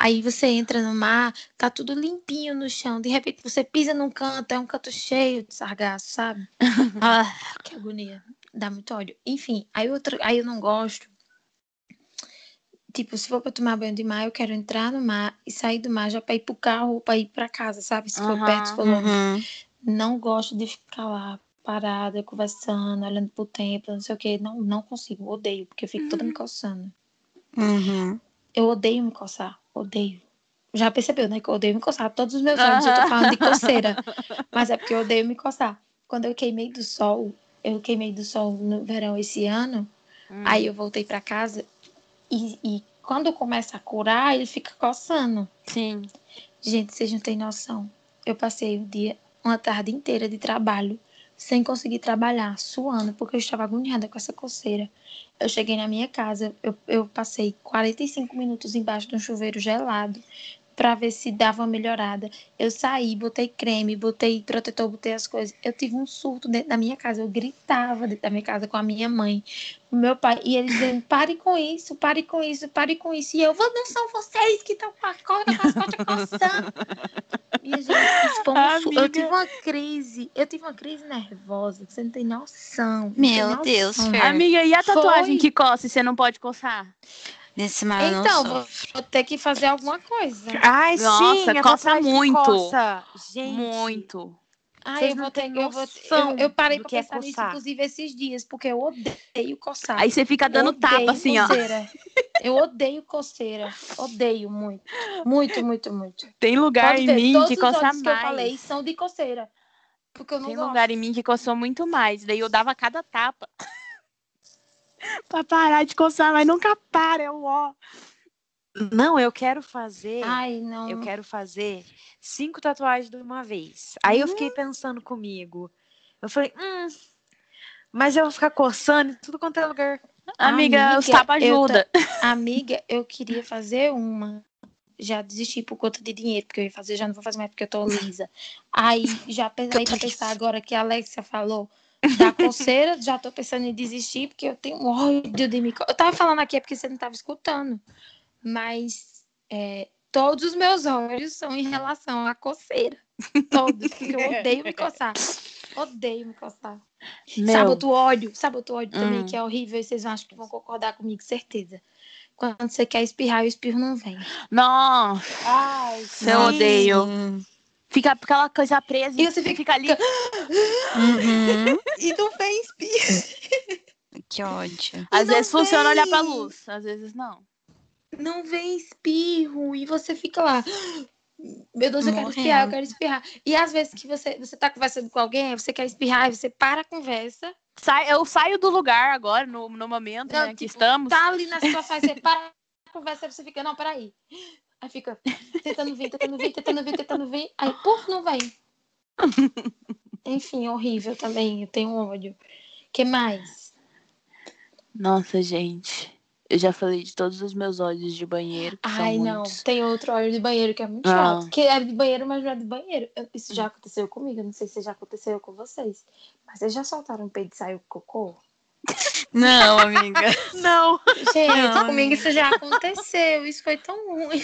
Aí você entra no mar, tá tudo limpinho no chão. De repente você pisa num canto, é um canto cheio de sargaço, sabe? ah, que agonia. Dá muito ódio. Enfim, aí, outro, aí eu não gosto. Tipo, se for pra tomar banho de mar, eu quero entrar no mar e sair do mar já pra ir pro carro ou pra ir pra casa, sabe? Se for Aham, perto, se for longe. Uhum. Não gosto de ficar lá parada, conversando, olhando pro tempo, não sei o quê. Não, não consigo, odeio, porque eu fico toda me coçando. Uhum. Eu odeio me coçar, odeio. Já percebeu, né? Que eu odeio me coçar. Todos os meus olhos eu tô falando de coceira. Mas é porque eu odeio me coçar. Quando eu queimei do sol, eu queimei do sol no verão esse ano, Hum. aí eu voltei pra casa e, e quando começa a curar, ele fica coçando. Sim. Gente, vocês não têm noção. Eu passei o dia, uma tarde inteira de trabalho, sem conseguir trabalhar, suando, porque eu estava agoniada com essa coceira. Eu cheguei na minha casa, eu, eu passei 45 minutos embaixo de um chuveiro gelado para ver se dava uma melhorada. Eu saí, botei creme, botei protetor, botei as coisas. Eu tive um surto dentro da minha casa. Eu gritava dentro da minha casa com a minha mãe, o meu pai, e eles dizendo: pare com isso, pare com isso, pare com isso. E eu, não são vocês que estão com a corda, com as costas coçando. Gente, isso foi um surto. Eu tive uma crise, eu tive uma crise nervosa, que você não tem noção. não Meu tem Deus, noção. Fer. Amiga, e a tatuagem Foi. que coça e você não pode coçar? Nesse mar eu Então, não vou, sofro. vou ter que fazer alguma coisa. Ai, Nossa, sim, coça muito. Coça. Gente, Muito. Ai, eu vou ter, eu, vou, eu, eu parei pra é pensar nisso, coçar. inclusive, esses dias, porque eu odeio coçar. Aí você fica dando Odeio tapa assim, ó. coceira. Eu odeio coceira. Odeio muito. Muito, muito, muito. Tem lugar Pode em ver, mim todos que os coça olhos que eu mais. falei são de coceira. Porque eu não Tem gosto. lugar em mim que coçou muito mais. Daí eu dava cada tapa. Pra parar de coçar, mas nunca para, é o ó. Não, eu quero fazer. Ai, não. Eu quero fazer cinco tatuagens de uma vez. Aí eu fiquei pensando comigo. Eu falei, hum, mas eu vou ficar coçando em tudo quanto é lugar. Amiga, os Amiga, tapas eu ajuda. Amiga, eu queria fazer uma. Já desisti por conta de dinheiro, porque eu ia fazer, já não vou fazer mais porque eu tô lisa. Aí já pensei pra pensar agora que a Alexia falou da coceira, já tô pensando em desistir, porque eu tenho ódio de me. co- Eu tava falando aqui é porque você não tava escutando. Mas é, todos os meus olhos são em relação à coceira. Todos, porque eu odeio me coçar. Odeio me coçar. Meu, Sabe outro ódio? Sabe outro ódio também Hum. que é horrível e vocês acham que vão concordar comigo, certeza. Quando você quer espirrar, o espirro não vem. Nossa, Ai, eu odeio. Fica aquela coisa presa E e você fica- fica ali. Uhum. E não vem espirro. Que ódio. Às não vezes funciona olhar pra vem. luz, às vezes não. Não vem espirro. E você fica lá. Meu Deus, eu quero espirrar, eu Morrendo. quero espirrar. E às vezes que você, você tá conversando com alguém, você quer espirrar, aí você para a conversa, Sai, eu saio do lugar agora, no, no momento Não, né, que tipo, estamos. tá ali na situação, você para a conversa, aí você fica, não, peraí. Aí fica tentando vir, tentando vir, tentando vir, tentando vir. Aí, puf, não vem. Enfim, horrível também. Eu tenho ódio. que mais? Nossa, gente. Eu já falei de todos os meus ódios de banheiro. Que Ai, não. muitos. Tem outro óleo de banheiro que é muito Ah. chato. Que é de banheiro, mas não é de banheiro. Isso já aconteceu comigo. Eu não sei se já aconteceu com vocês. Mas vocês já soltaram um peido e saiu cocô? Não, amiga. Não. Gente, Não, comigo isso já aconteceu. Isso foi tão ruim.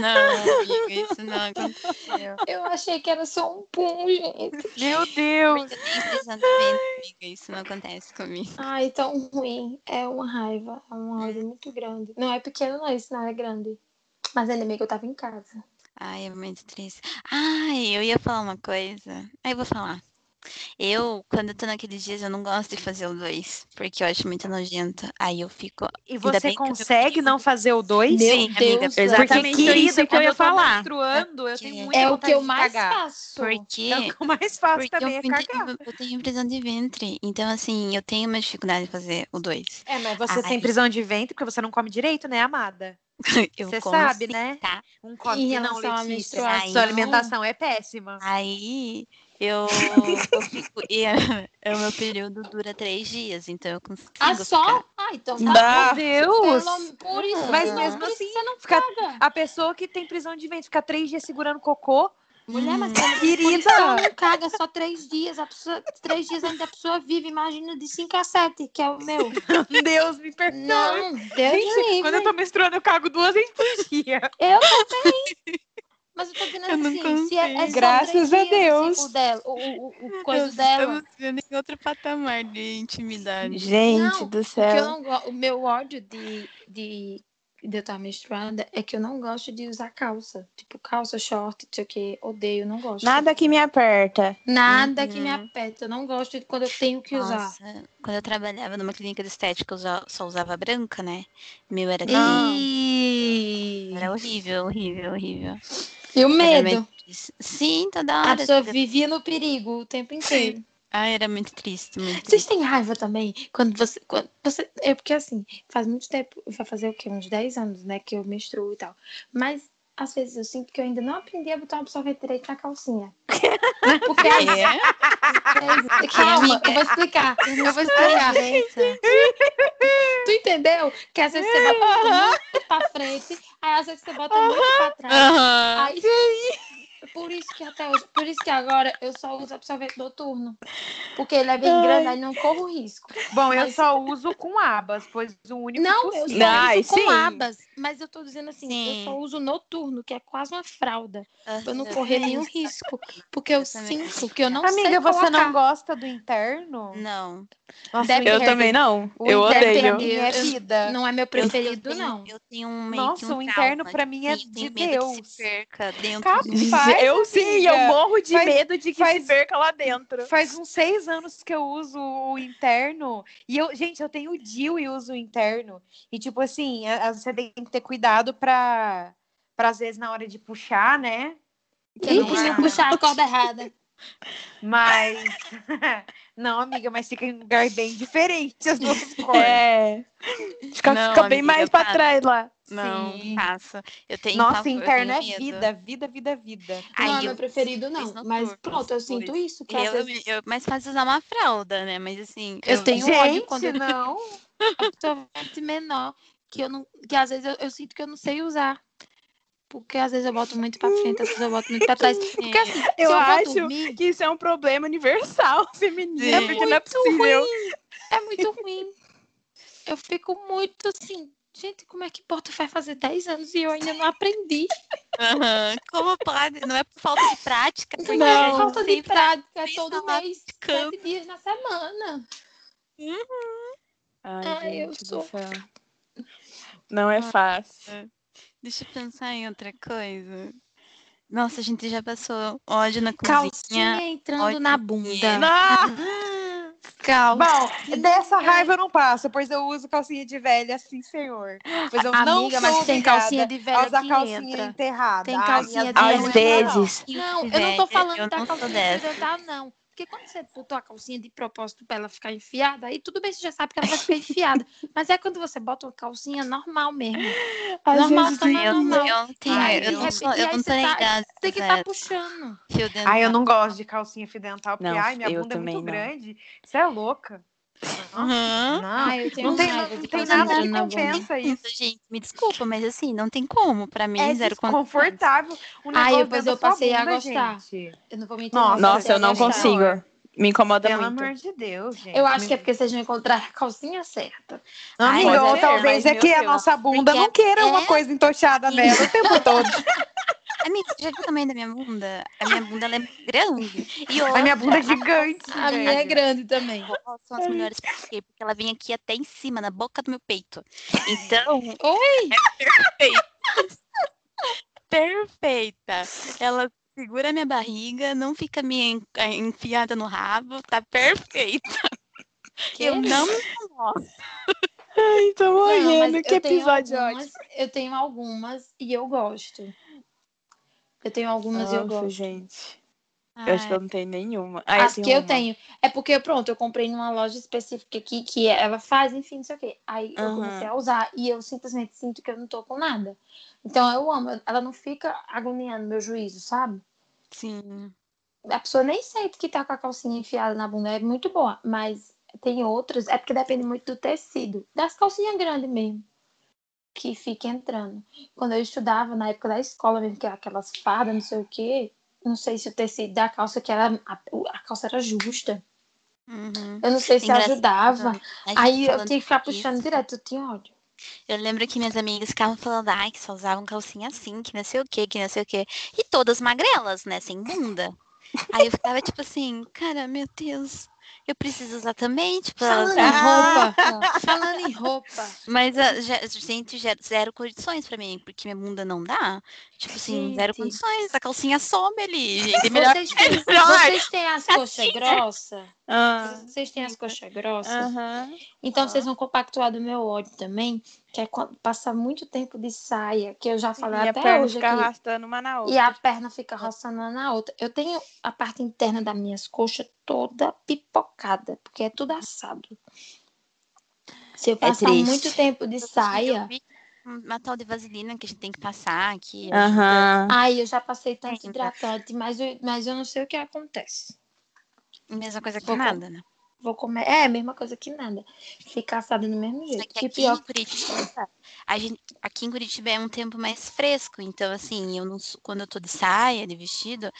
Não, amiga, isso não aconteceu. Eu achei que era só um pum, gente. Meu Deus. Vento, amiga. Isso não acontece comigo. Ai, tão ruim. É uma raiva. É um ódio muito grande. Não é pequeno, não. Isso não é grande. Mas ainda bem que eu tava em casa. Ai, é muito triste. Ai, eu ia falar uma coisa. Aí eu vou falar. Eu, quando eu tô naqueles dias, eu não gosto de fazer o dois, porque eu acho muito nojento. Aí eu fico. E você eu consegue não fazer o dois? Meu Sim, amiga, Deus, exatamente Porque, isso querida, que eu ia eu tô falar. menstruando, eu tenho muita É o vontade que eu de mais cagar. faço. Porque. É o que eu mais faço Porque também, eu, é cagar. eu tenho prisão de ventre. Então, assim, eu tenho uma dificuldade de fazer o dois. É, mas você Ai. tem prisão de ventre porque você não come direito, né, amada? Eu Você sabe, sim, né? tá? Um come não, Letícia. menstruação. Sua alimentação é péssima. Aí eu, eu fico. E é, é, o meu período dura três dias, então eu consigo. Ah, só? ficar- Ah, então tá. Meu Deus! Pelo- Por isso, Mas mesmo assim, você não fica-. A pessoa que tem prisão de ventre fica três dias segurando cocô. Mulher, mas Hum. Querida. não caga só três dias. A pessoa, três dias ainda a pessoa vive, imagina de 5 a 7, que é o meu. Deus me perdoe. Não, Deus Gente, livre. quando eu tô menstruando, eu cago duas vezes por dia. Eu também. Mas eu tô dizendo Eu assim, se é, é Graças a dias Deus. O, dela, o, o, o Eu coisa dela. estamos vendo em outro patamar de intimidade. Gente Não, do céu. não o meu ódio de, de, de eu estar menstruada é que eu não gosto de usar calça. Tipo, calça, short, não sei o que. Odeio, não gosto. Nada que me aperta. Nada que me Uhum. aperta. Eu não gosto de quando eu tenho que usar. Nossa, quando eu trabalhava numa clínica de estética, eu só usava branca, né? Meu era Não. E... Era horrível, horrível, horrível. E o medo. muito. Sim, toda A hora. pessoa vivia no perigo o tempo inteiro. Ai, era muito triste, muito Vocês triste. têm raiva também? Quando você, quando você. É porque assim, faz muito tempo, vai fazer o quê? Uns 10 anos, né? Que eu menstruo e tal. Mas às vezes eu sinto que eu ainda não aprendi a botar um absorvente direito na calcinha. Porque aí. É? Calma, eu vou explicar. Eu vou explicar. Tu entendeu? Que às vezes você bota muito pra frente, aí às vezes você bota muito pra trás. Aí, por isso que até hoje, por isso que agora eu só uso absorvente noturno. Porque ele é bem grande, aí não corro risco. Bom, eu Mas- só uso com abas, pois o único Não, eu possível. só Ai, uso com sim. abas. Mas eu tô dizendo assim, Sim. eu só uso noturno, que é quase uma fralda. Pra eu não Eu correr nenhum risco. Porque eu Eu sinto que eu não sei Amiga, você não gosta do interno? Não. Nossa, Deve- Eu também não. o Eu odeio. pra mim é Eu- vida. Não é meu Eu- preferido, eu tenho, não. Eu tenho um meio Nossa, que um o interno trauma, pra mim é eu tenho de medo que Deus. se perca dentro Capaz. Faz, eu sim, eu amiga. morro de Faz- medo de que faz- se perca lá dentro. Faz uns seis anos que eu uso o interno. E eu, gente, eu tenho o DIL e uso o interno. E, tipo assim, a- a- você tem que ter cuidado pra, pra às vezes, na hora de puxar, né? Que não puxar a corda errada. Mas. não, amiga, mas fica em um lugar bem diferente as duas cores. É. Fica, Não, fica bem amiga, mais pra para. trás lá. Não, Sim. faço. Eu tenho Nossa, pavor, eu interno é tenho medo. vida, vida, vida, vida. Aí não é eu meu preferido, não. Mas pronto, eu sinto isso. Que às Eu, vezes eu mais fácil usar uma fralda, né? Mas assim. eu tenho ódio Gente, quando eu não. absorvente menor. Que, eu não, que às vezes eu, eu sinto que eu não sei usar. Porque às vezes eu boto muito pra frente, às vezes eu boto muito pra trás. Porque assim, se Eu eu acho dormir, que isso é um problema universal feminino, Sim. porque não é possível. é muito ruim. Eu fico muito assim. Gente, como é que bota vai fazer 10 anos e eu ainda não aprendi? Aham. Como pode? Não é por falta de prática, Não, é falta de prática, é todo mês, sete dias na semana. Ai, Ai, eu sou-. Não é fácil. Deixa eu pensar em outra coisa. Nossa, a gente já passou ódio na cozinha. Calcinha entrando ódio na bunda. Não! Calça. Bom, dessa raiva eu não passo, pois eu uso calcinha de velha, sim, senhor. Pois eu não Amiga, sou mas tem calcinha de a velha usar que calcinha entra. enterrada. Tem Ai, calcinha minhas de Às não velha. não. vezes. Não, eu não tô falando eu da não calcinha dessa. incidental, não. Porque quando você botou a calcinha de propósito pra ela ficar enfiada, aí tudo bem, você já sabe que ela vai ficar enfiada. Mas é quando você bota uma calcinha normal mesmo. Normal também Eu, normal. eu não tenho, Aí, eu não, repente- sou, e eu aí não tô você tá-. Tem que estar tá puxando. Ai, eu não gosto de calcinha fio dental, porque Não, ai, minha bunda é muito não. grande. Você é louca. Aham. Não, eu tenho não tem, raiva não de tem nada que compensa isso. Gente, me desculpa, mas assim, não tem como. Pra mim, É zero Ai, negócio depois eu passei a bunda, gostar. gente. Eu não vou mentir, Nossa, não. Nossa, eu a não gostar. consigo. Me incomoda Pelo muito. amor de Deus, gente. Eu acho que é porque vocês não encontraram a calcinha certa. Amiga, ou talvez é que a nossa bunda Porque não queira uma é- coisa entochada nela o tempo todo. Amiga, você já viu o tamanho da minha bunda? A minha bunda ela é grande. E A minha bunda é gigante. A minha é grande também. são as melhores por quê? Porque ela vem aqui até em cima, na boca do meu peito. Então, Oi! perfeita. Ela segura a minha barriga, não fica me eh, enfiada no rabo, tá perfeita. Eu não me incomodo. Ai, tô Não, morrendo. mas que episódio algumas, ótimo. Eu tenho algumas e eu gosto. Eu tenho algumas e eu gosto. gente. Eu acho que eu não tenho nenhuma. Ah, As que eu uma. tenho. É porque, pronto, eu comprei numa loja específica aqui que ela faz, enfim, não sei o quê. Aí eu comecei a usar e eu simplesmente sinto que eu não tô com nada. Então eu amo. Ela não fica agoniando meu juízo, sabe? sim. A pessoa nem sente que tá com a calcinha enfiada na bunda. É muito boa. Mas tem outras. É porque depende muito do tecido. Das calcinhas grandes mesmo. Que fica entrando. Quando eu estudava, na época da escola mesmo, que aquelas fardas, não sei o quê. Não sei se o tecido da calça, que era, a, a calça era justa. Uhum. Eu não sei se Engraçado. ajudava. Aí eu tinha que ficar puxando direto, eu tinha ódio. Eu lembro que minhas amigas ficavam falando, ai, que só usavam calcinha assim, que não sei o que, que não sei o que. E todas magrelas, né? Sem bunda. Aí eu ficava tipo assim, cara, meu Deus, eu preciso usar também, tipo, Falando em roupa, falando em roupa. Mas, a, ge- gente, ge- zero condições pra mim, porque minha bunda não dá. Tipo assim, zero Gente. condições. A calcinha some ali, gente. É melhor. Vocês têm, melhor. vocês têm as coxas grossas? Ah, Vocês têm as coxas grossas? Então vocês vão compactuar do meu ódio também, que é quando passa muito tempo de saia, que eu já falei E a até perna hoje fica aqui. arrastando uma na outra. E a perna fica roçando uma na outra. Eu tenho a parte interna das minhas coxas toda pipocada, porque é tudo assado. Se eu passar triste. muito tempo de Eu saia, vi uma tal de vaselina que a gente tem que passar, que Aham. ai, eu já passei tanto hidratante, mas eu, mas eu não sei o que acontece. mesma coisa que Vou com- nada, né? Vou comer. É, a mesma coisa que nada. Fica assada do mesmo jeito. que Que aqui em Curitiba, a gente, aqui em Curitiba é um tempo mais fresco, então assim, eu não, quando eu tô de saia, de vestido,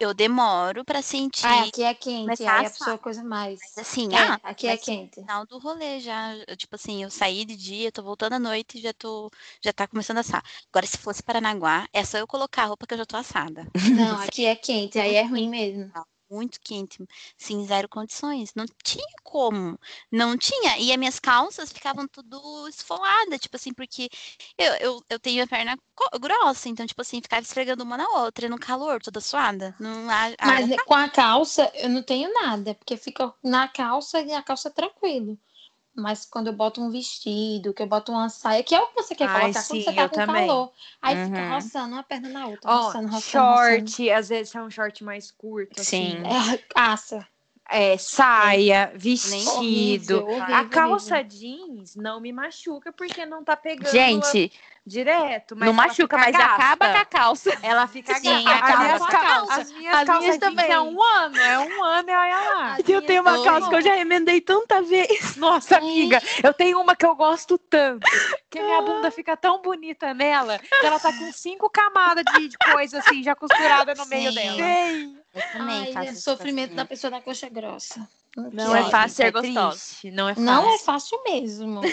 eu demoro pra sentir, Ah, aqui é quente, aí a pessoa coisa mais. mas assim, É, ah, aqui é ser quente. final do rolê já, eu, tipo assim, eu saí de dia, tô voltando à noite e já tô, já tá começando a assar. Agora, se fosse Paranaguá, é só eu colocar a roupa que eu já tô assada. Não, aqui é quente, aí é ruim mesmo. Muito quente, sim, zero condições. Não tinha como, não tinha. E as minhas calças ficavam tudo esfoladas, tipo assim, porque eu, eu, eu tenho a perna grossa, então, tipo assim, ficava esfregando uma na outra, no calor, toda suada. Não, a, a- Mas né, com a calça eu não tenho nada, porque fica na calça e a calça é tranquilo. Mas quando eu boto um vestido, que eu boto uma saia, que é o que você quer Ai, colocar sim, quando você tá com também. calor. Aí fica Uhum. roçando uma perna na outra, Ó, roçando, roçando, roçando. short, às vezes é um short mais curto, Sim. assim. É, assa. É, saia, Horrível, vestido. horrível, A calça horrível. jeans não me machuca porque não tá pegando Gente, direto. Mas não machuca, mas acaba com a calça. Ela fica Sim, acaba com a cal- calça. As minhas As calças minhas também. é um ano, é um ano e olha lá. As Eu tenho uma calça que eu já emendei tanta vez. Nossa, amiga, eu tenho uma que eu gosto tanto. Que minha bunda fica tão bonita nela que ela tá com cinco camadas de, de coisa assim, já costurada no meio Sim. dela. eu também Ai, faço é sofrimento da pessoa da coxa grossa. Não é Que fácil ser é gostosa. triste, Não é fácil. Não é fácil mesmo.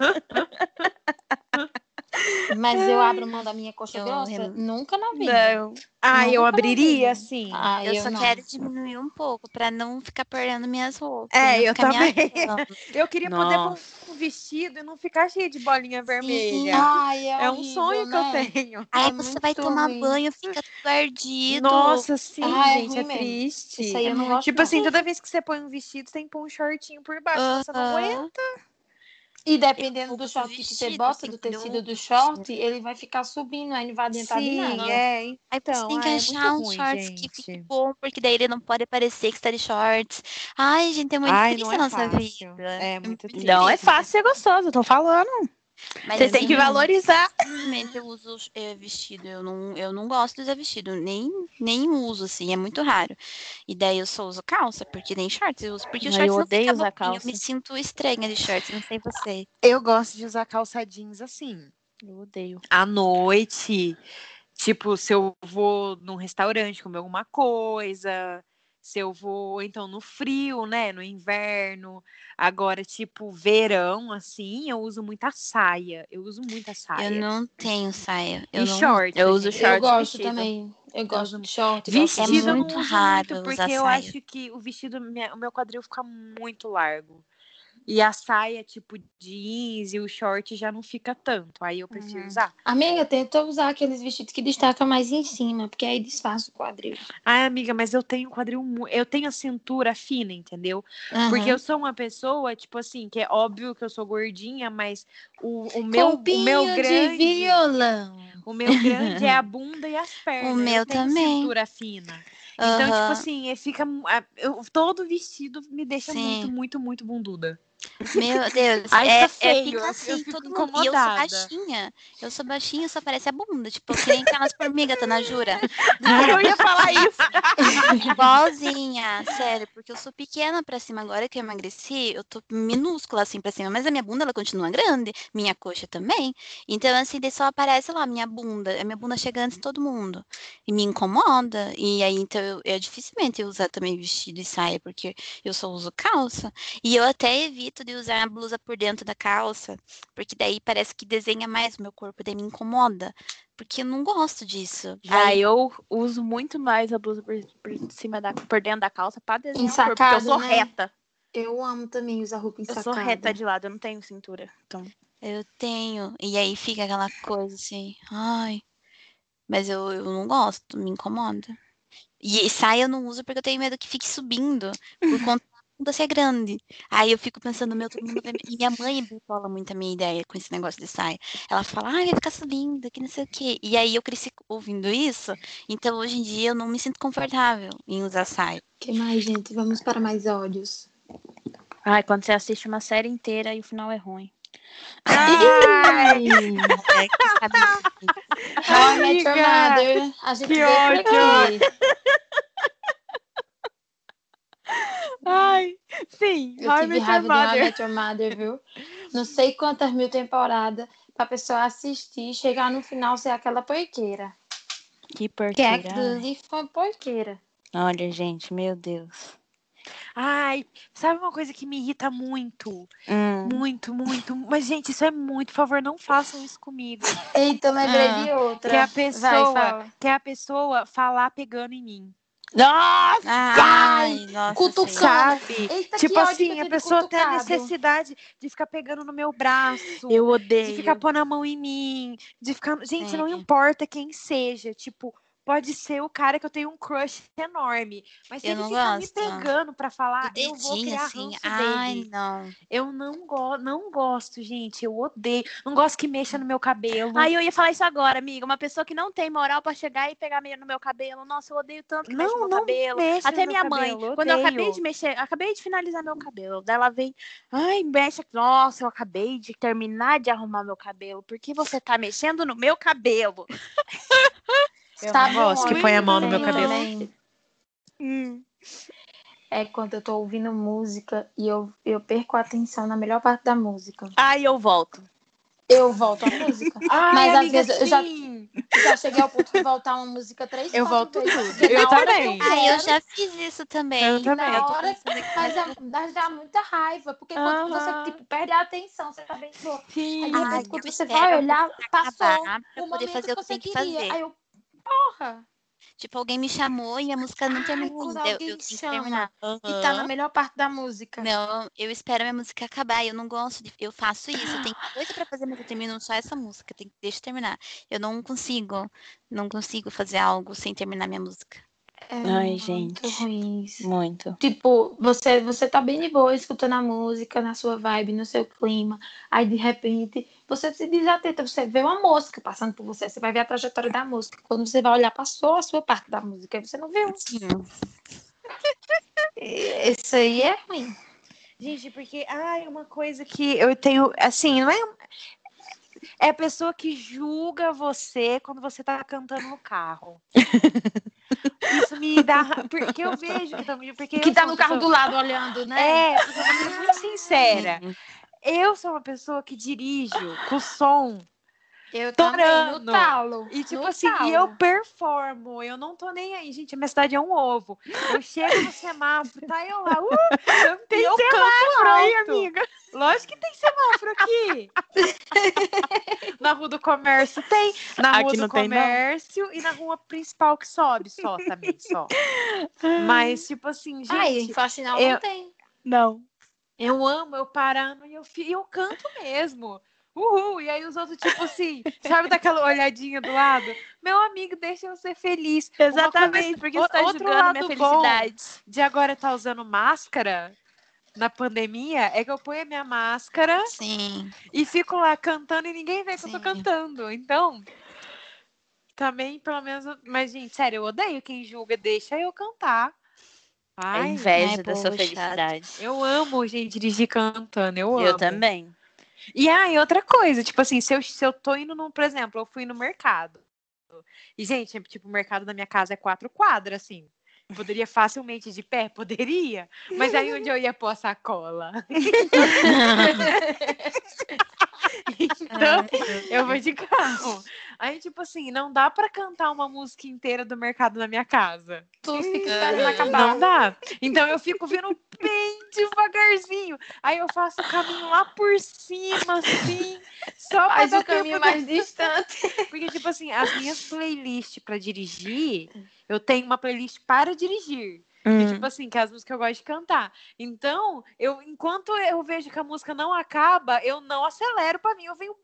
Mas eu abro mão da minha coxa Eu grossa? rem- Nunca na vida. Não. Ah, eu Nunca na abriria, sim. Ah, Eu, eu, só não. quero diminuir um pouco pra não ficar perdendo minhas roupas. É, não eu também. Eu queria poder Nossa. pôr um vestido e não ficar cheio de bolinha vermelha. Ai, é, É um horrível, sonho que né? eu tenho. Aí É você vai tomar ruim. banho, fica tudo ardido. Nossa, sim, Ah, é gente, é, mesmo. triste. Isso aí É eu não muito gosto. Tipo não. assim, toda vez que você põe um vestido, você tem que pôr um shortinho por baixo. Você não aguenta. E dependendo do short que você vestido, bota, assim, do tecido do short, ele vai ficar subindo, aí não vai adiantar de Sim, nada. é. Então, você tem que é achar muito uns ruim, shorts gente. que fique bom, porque daí ele não pode parecer que está de shorts. Ai, gente, é muito Ai, triste não a é nossa fácil. vida. É muito triste. Não é fácil ser gostoso, eu tô falando. Mas Você tem que assim, valorizar. Simplesmente eu uso é, vestido. Eu não, eu não gosto de usar vestido. Nem, nem uso, assim. É muito raro. E daí eu só uso calça, porque nem shorts eu uso. Porque o shorts eu não odeio usar bobinho. Eu calça. me sinto estranha de shorts. Não sei você. Eu gosto de usar calça jeans assim. Eu odeio. À noite. Tipo, se eu vou num restaurante comer alguma coisa. Se eu vou, então, no frio, né? No inverno. Agora, tipo, verão, assim, eu uso muita saia. Eu uso muita saia. Eu não tenho saia. Eu e não... short. Eu uso gente. short Eu gosto vestido. também. Eu gosto uso- de short. Vestido não muito uso raro muito, porque eu saia. acho que o vestido, o meu quadril fica muito largo. E a saia, tipo, jeans e o short já não fica tanto. Aí eu prefiro Uhum. usar. Amiga, tenta usar aqueles vestidos que destacam mais em cima, porque aí disfarça o quadril. Ai, amiga, mas eu tenho quadril. Eu tenho a cintura fina, entendeu? Porque Aham. eu sou uma pessoa, tipo assim, que é óbvio que eu sou gordinha, mas o, o meu, o Corpinho meu de grande. violão. O meu grande é a bunda e as pernas. meu eu tenho também. cintura fina. Então, tipo Aham. assim, fica. eu- todo vestido me deixa Sim. muito, muito, muito bunduda. Meu Deus, Ai, é, tá é, fica eu- eu assim, fico todo mundo. E eu sou baixinha. Eu sou baixinha, só parece a bunda. Tipo, que nem aquelas formigas, tá na jura? Eu ia falar isso. Igualzinha, sério, porque eu sou pequena pra cima. Agora que eu emagreci, eu tô minúscula assim pra cima, mas a minha bunda ela continua grande, minha coxa também. Então, assim, daí só aparece lá a minha bunda. A minha bunda chega antes de todo mundo. E me incomoda. E aí, então, eu, é dificilmente eu usar também vestido e saia, porque eu só uso calça. E eu até evito de usar a blusa por dentro da calça, porque daí parece que desenha mais o meu corpo, daí me incomoda. Porque eu não gosto disso. Já Aí, eu uso muito mais a blusa por, por cima da, por dentro da calça pra desenhar o corpo, porque Ensacado, eu sou né? reta. Eu amo também usar roupa Eu ensacada. sou reta de lado, eu não tenho cintura. Então, Eu tenho. E aí fica aquela coisa assim, ai. Mas eu, eu não gosto, me incomoda. E saia eu não uso porque eu tenho medo que fique subindo por conta da bunda ser grande. Aí eu fico pensando, meu, todo mundo vai. E minha mãe bipola muito a minha ideia com esse negócio de saia. Ela fala, ai, vai ficar subindo, que não sei o quê. E aí eu cresci ouvindo isso, então hoje em dia eu não me sinto confortável em usar saia. que mais, gente? Vamos para mais ódios. ai, quando você assiste uma série inteira e o final é ruim. Ai, É, que sabe, How I Met Your Amiga. A gente que ódio. Ai, sim. Eu tive raiva de How Met Your Mother, viu? Não sei quantas mil temporadas pra pessoa assistir e chegar no final ser aquela porqueira. Que Que é porqueira. aquilo ali foi porqueira. Olha, gente, meu Deus. ai, sabe uma coisa que me irrita muito? Hum. Muito, muito. Mas, gente, isso é muito. Por favor, não façam isso comigo. Eita, lembrei Ah. de outra. Que a Vai, pessoa, fala. que a pessoa falar pegando em mim. Nossa! Ai, nossa. cutucando. Eita, tipo que ódio assim, a de pessoa tem a cutucado. necessidade de ficar pegando no meu braço. Eu de odeio. ficar pondo a mão em mim, de ficar. Gente, não É. importa quem seja, tipo, pode ser o cara que eu tenho um crush enorme, mas se Eu ele não ficar me gosto. pegando pra falar, O eu vou dedinho, criar assim. Ai, dele. não. Eu não, go não gosto, gente, eu odeio. Não gosto que mexa no meu cabelo. Ai, eu ia falar isso agora, amiga. Uma pessoa que não tem moral pra chegar e pegar no meu cabelo. Nossa, eu odeio tanto que mexe no não, meu não cabelo. mexe Até no minha meu mãe, cabelo, quando eu acabei de mexer, acabei de finalizar meu cabelo. Daí ela vem, ai, mexe. Nossa, eu acabei de terminar de arrumar meu cabelo. Por que você tá mexendo no meu cabelo? Eu Sabe um que põe a eu mão no meu cabelo. Hum. É quando eu tô ouvindo música e eu, eu perco a atenção na melhor parte da música. Ai, eu volto. Eu volto à música. Ai, Mas às vezes eu já, já cheguei ao ponto de voltar uma música três, Eu quatro volto vezes. tudo. Eu que também. eu Ai, eu já fiz isso também. Eu também. Na Eu hora, mas agora. é, dá, dá muita raiva, porque quando Aham. você tipo, perde a atenção, você tá bem boa. Aí Ai, eu quando você vai olhar, passou o momento fazer que que você que queria. fazer. Aí eu, porra! Tipo, alguém me chamou e a música não Ai, terminou ainda. Eu, eu que chama terminar. e tá na melhor parte da música. Não, eu espero a minha música acabar. Eu não gosto de. Eu faço isso. Eu tenho coisa pra fazer, mas eu termino só essa música. Tem... Deixa eu terminar. Eu não consigo. Não consigo fazer algo sem terminar minha música. É Ai, muito gente. ruim isso. Muito. Tipo, você, você tá bem de boa escutando a música, na sua vibe, no seu clima. Aí, de repente, você se desatenta. Você vê uma mosca passando por você. Você vai ver a trajetória da música. Quando você vai olhar, passou a sua parte da música. Aí você não viu. E- Isso aí é ruim. Gente, porque, ai, uma coisa que eu tenho, assim, não é. É a pessoa que julga você quando você tá cantando no carro. Isso me dá. Porque eu vejo que também. Porque Que tá sou no carro do pessoa- lado olhando, né? É, eu ser muito sincera. Eu sou uma pessoa que dirijo com som. Eu Torando. no talo. E tipo assim, e talo. eu performo, eu não tô nem aí, gente, a minha cidade é um ovo. Eu chego no semáforo, tá eu lá, uh, Tem e eu semáforo aí, amiga. Lógico que tem semáforo aqui. na Rua do Comércio tem, na Rua Aqui do não tem. Comércio e na rua principal que sobe só também, só. Mas tipo assim, gente, Aí, em faxinal eu- não tem. Não. eu amo, eu parando e eu, e eu canto mesmo. Uhul! E aí os outros, tipo assim, sabe daquela olhadinha do lado? Meu amigo, deixa eu ser feliz. Exatamente, coisa- porque o- você tá outro julgando minha felicidade. De agora tá usando máscara na pandemia é que eu ponho a minha máscara Sim. e fico lá cantando e ninguém vê que eu tô Sim. cantando. Então, também, pelo menos. Mas, gente, sério, eu odeio quem julga, deixa eu cantar. É Ai, inveja ai, da sua povo chato. felicidade. eu amo, gente, dirigir cantando. Eu amo. Eu também. E aí, outra coisa, tipo assim, se eu, se eu tô indo, num, por exemplo, eu fui no mercado. E, gente, tipo, o mercado da minha casa é quatro quadras, assim. Poderia facilmente de pé? Poderia. Mas aí onde eu ia pôr a sacola? então, eu vou de carro. Aí, tipo assim, não dá pra cantar uma música inteira do mercado na minha casa. Tu fica esperando acabar. Não dá. Então eu fico vindo bem devagarzinho. Aí eu faço o caminho lá por cima, assim. Só pra Faz dar o caminho tempo de- mais distante. Porque, tipo assim, as minhas playlists pra dirigir, eu tenho uma playlist para dirigir. E, Hum. tipo assim, que é as músicas que eu gosto de cantar. Então, eu, enquanto eu vejo que a música não acaba, eu não acelero pra mim. Eu venho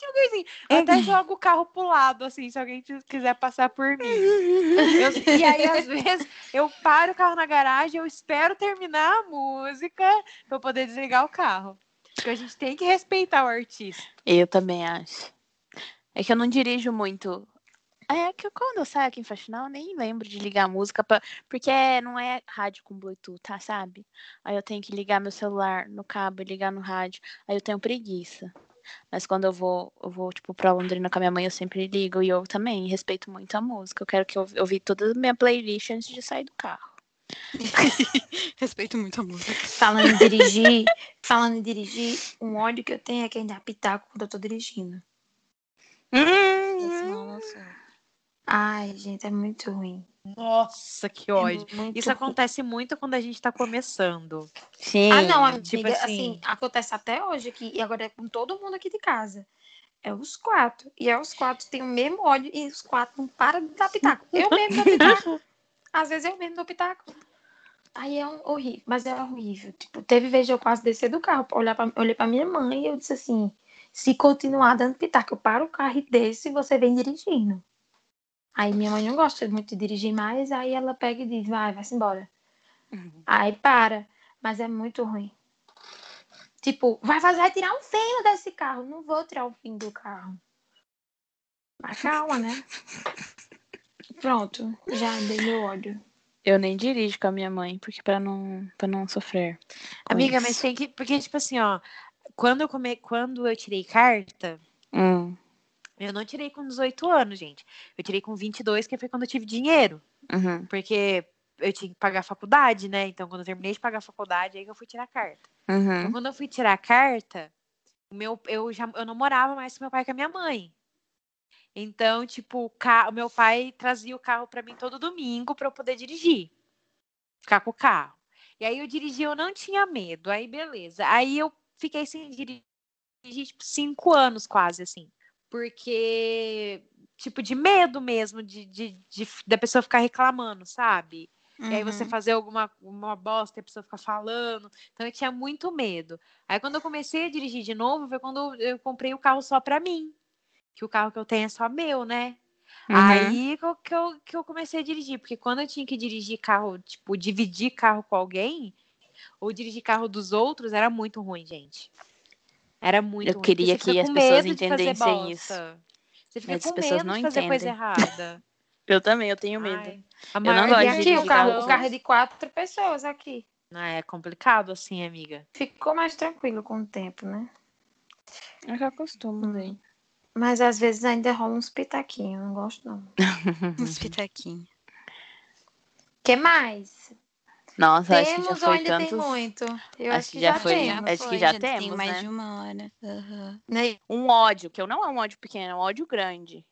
devagarzinho. Eu até jogo o carro pro lado, assim, se alguém quiser passar por mim. Eu- e aí, às vezes, eu paro o carro na garagem, eu espero terminar a música pra eu poder desligar o carro. Porque a gente tem que respeitar o artista. Eu também acho. É que eu não dirijo muito. É que eu- quando eu saio aqui em Faxinal, eu nem lembro de ligar a música, pra... porque não é rádio com Bluetooth, tá, sabe? Aí eu tenho que ligar meu celular no cabo e ligar no rádio. Aí eu tenho preguiça. Mas quando eu vou, eu vou, tipo, pra Londrina com a minha mãe, eu sempre ligo. E eu também respeito muito a música. Eu quero que eu ouvi toda a minha playlist antes de sair do carro. Respeito muito a música. Falando em dirigir, falando em dirigir, um ódio que eu tenho é quem dá pitaco quando eu tô dirigindo. Ai, gente, é muito ruim. Nossa, que ódio. É Isso ruim. acontece muito quando a gente tá começando. Sim. Ah, não, amiga, tipo assim, assim- acontece até hoje aqui, e agora é com todo mundo aqui de casa. É os quatro. E é os quatro têm o mesmo ódio e os quatro não param de dar pitaco. Eu mesmo dou pitaco. Às vezes eu mesmo dou pitaco. Aí é um- horrível, mas é horrível. Tipo, teve vez de eu quase descer do carro, olhar pra, olhei pra minha mãe e eu disse assim: se continuar dando pitaco, eu paro o carro e desço e você vem dirigindo. Aí minha mãe não gosta muito de dirigir mais, aí ela pega e diz: vai, vai-se embora. Uhum. Aí para, mas é muito ruim. Tipo, vai fazer, vai tirar um fino desse carro. Não vou tirar o fim do carro. Mas calma, né? Pronto, já dei meu ódio. Eu nem dirijo com a minha mãe, porque pra não, pra não sofrer. Amiga, isso. mas tem que. Porque, tipo assim, ó. Quando eu, come... quando eu tirei carta, Hum, eu não tirei com 18 anos, gente. Eu tirei com 22, que foi quando eu tive dinheiro. uhum, Porque eu tinha que pagar a faculdade, né? Então, quando eu terminei de pagar a faculdade, aí que eu fui tirar a carta. Então, uhum. quando eu fui tirar a carta, meu, eu já eu não morava mais com meu pai e com a minha mãe. Então, tipo, o ca- o meu pai trazia o carro pra mim todo domingo pra eu poder dirigir. Ficar com o carro. E aí eu dirigi, eu não tinha medo. Aí, beleza. Aí eu fiquei sem dirigir, tipo, cinco anos quase, assim. Porque, tipo, de medo mesmo de, de, de- da pessoa ficar reclamando, sabe? E aí você Uhum. fazer alguma uma bosta e a pessoa ficar falando. Então eu tinha muito medo. Aí quando eu comecei a dirigir de novo, foi quando eu comprei o carro só pra mim. Que o carro que eu tenho é só meu, né? Uhum. Aí que eu, que, eu, que eu comecei a dirigir. Porque quando eu tinha que dirigir carro, tipo, dividir carro com alguém, ou dirigir carro dos outros, era muito ruim, gente. Era muito Eu ruim. queria que as pessoas de entendessem isso. Você fica Mas as com pessoas medo não de fazer coisa entendem. errada. Eu também, eu tenho medo. Ai, Eu não gosto E de aqui dirigir o carro, carro o carro é de quatro pessoas aqui. Ah, é complicado assim, amiga. Ficou mais tranquilo com o tempo, né? Eu já acostumo, daí. Mas às vezes ainda rola uns pitaquinhos, não gosto não. Uns pitaquinhos. que mais? Nossa, acho que já temos foi ainda tem tantos. muito? Eu Acho acho que que já já, foi, temos. acho que já tem temos, mais né? de uma hora. Né? Um ódio, que eu não é um ódio pequeno, é um ódio grande.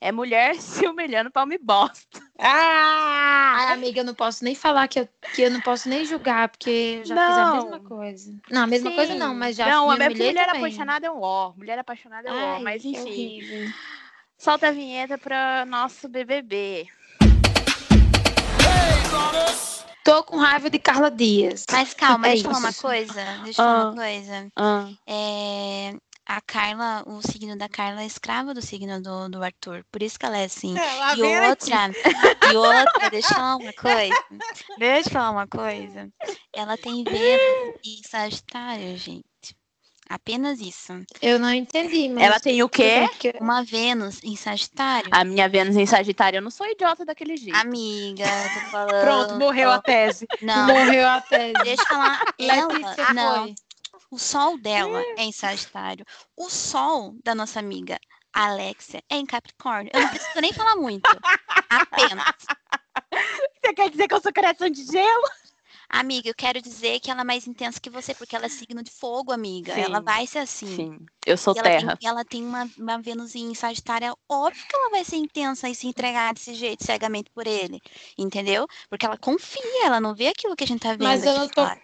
É mulher se humilhando pra me bosta. Ah, amiga, eu não posso nem falar que eu, que eu não posso nem julgar, porque eu já fiz a Não. mesma coisa. Não, a mesma coisa não, Sim. mas já Não, me humilhei mulher também. apaixonada é um ó. Mulher apaixonada é um ó. Ai, Mas enfim, horrível. solta a vinheta pra nosso BBB. Tô com raiva de Carla Dias. Mas calma, É deixa eu falar uma isso. coisa. Deixa eu falar Ah. uma coisa. Ah, É, a Carla, o signo da Carla é escrava do signo do, do Arthur. Por isso que ela é assim. E outra, e outra, deixa eu falar uma coisa. Deixa eu falar uma coisa. Ela tem Vênus e Sagitário, gente. Apenas isso. Eu não entendi, mas. Ela tem o quê? Porque- Uma Vênus em Sagitário. A minha Vênus em Sagitário, eu não sou idiota daquele jeito. Amiga, tô falando. Pronto, morreu a tese. Não, Morreu a tese. deixa eu falar. Ela, não. foi. O sol dela é em Sagitário. O sol da nossa amiga Alexia é em Capricórnio. Eu não preciso nem falar muito. Apenas. Você quer dizer que eu sou coração de gelo? Amiga, eu quero dizer que ela é mais intensa que você, porque ela é signo de fogo, amiga. Ela Sim. vai ser assim. Sim, eu sou E ela terra. tem, ela tem uma, uma Vênus em Sagitário. Óbvio que ela vai ser intensa e se entregar desse jeito, cegamente por ele. Entendeu? Porque ela confia, ela não vê aquilo que a gente tá vendo. Mas eu aqui não tô fora.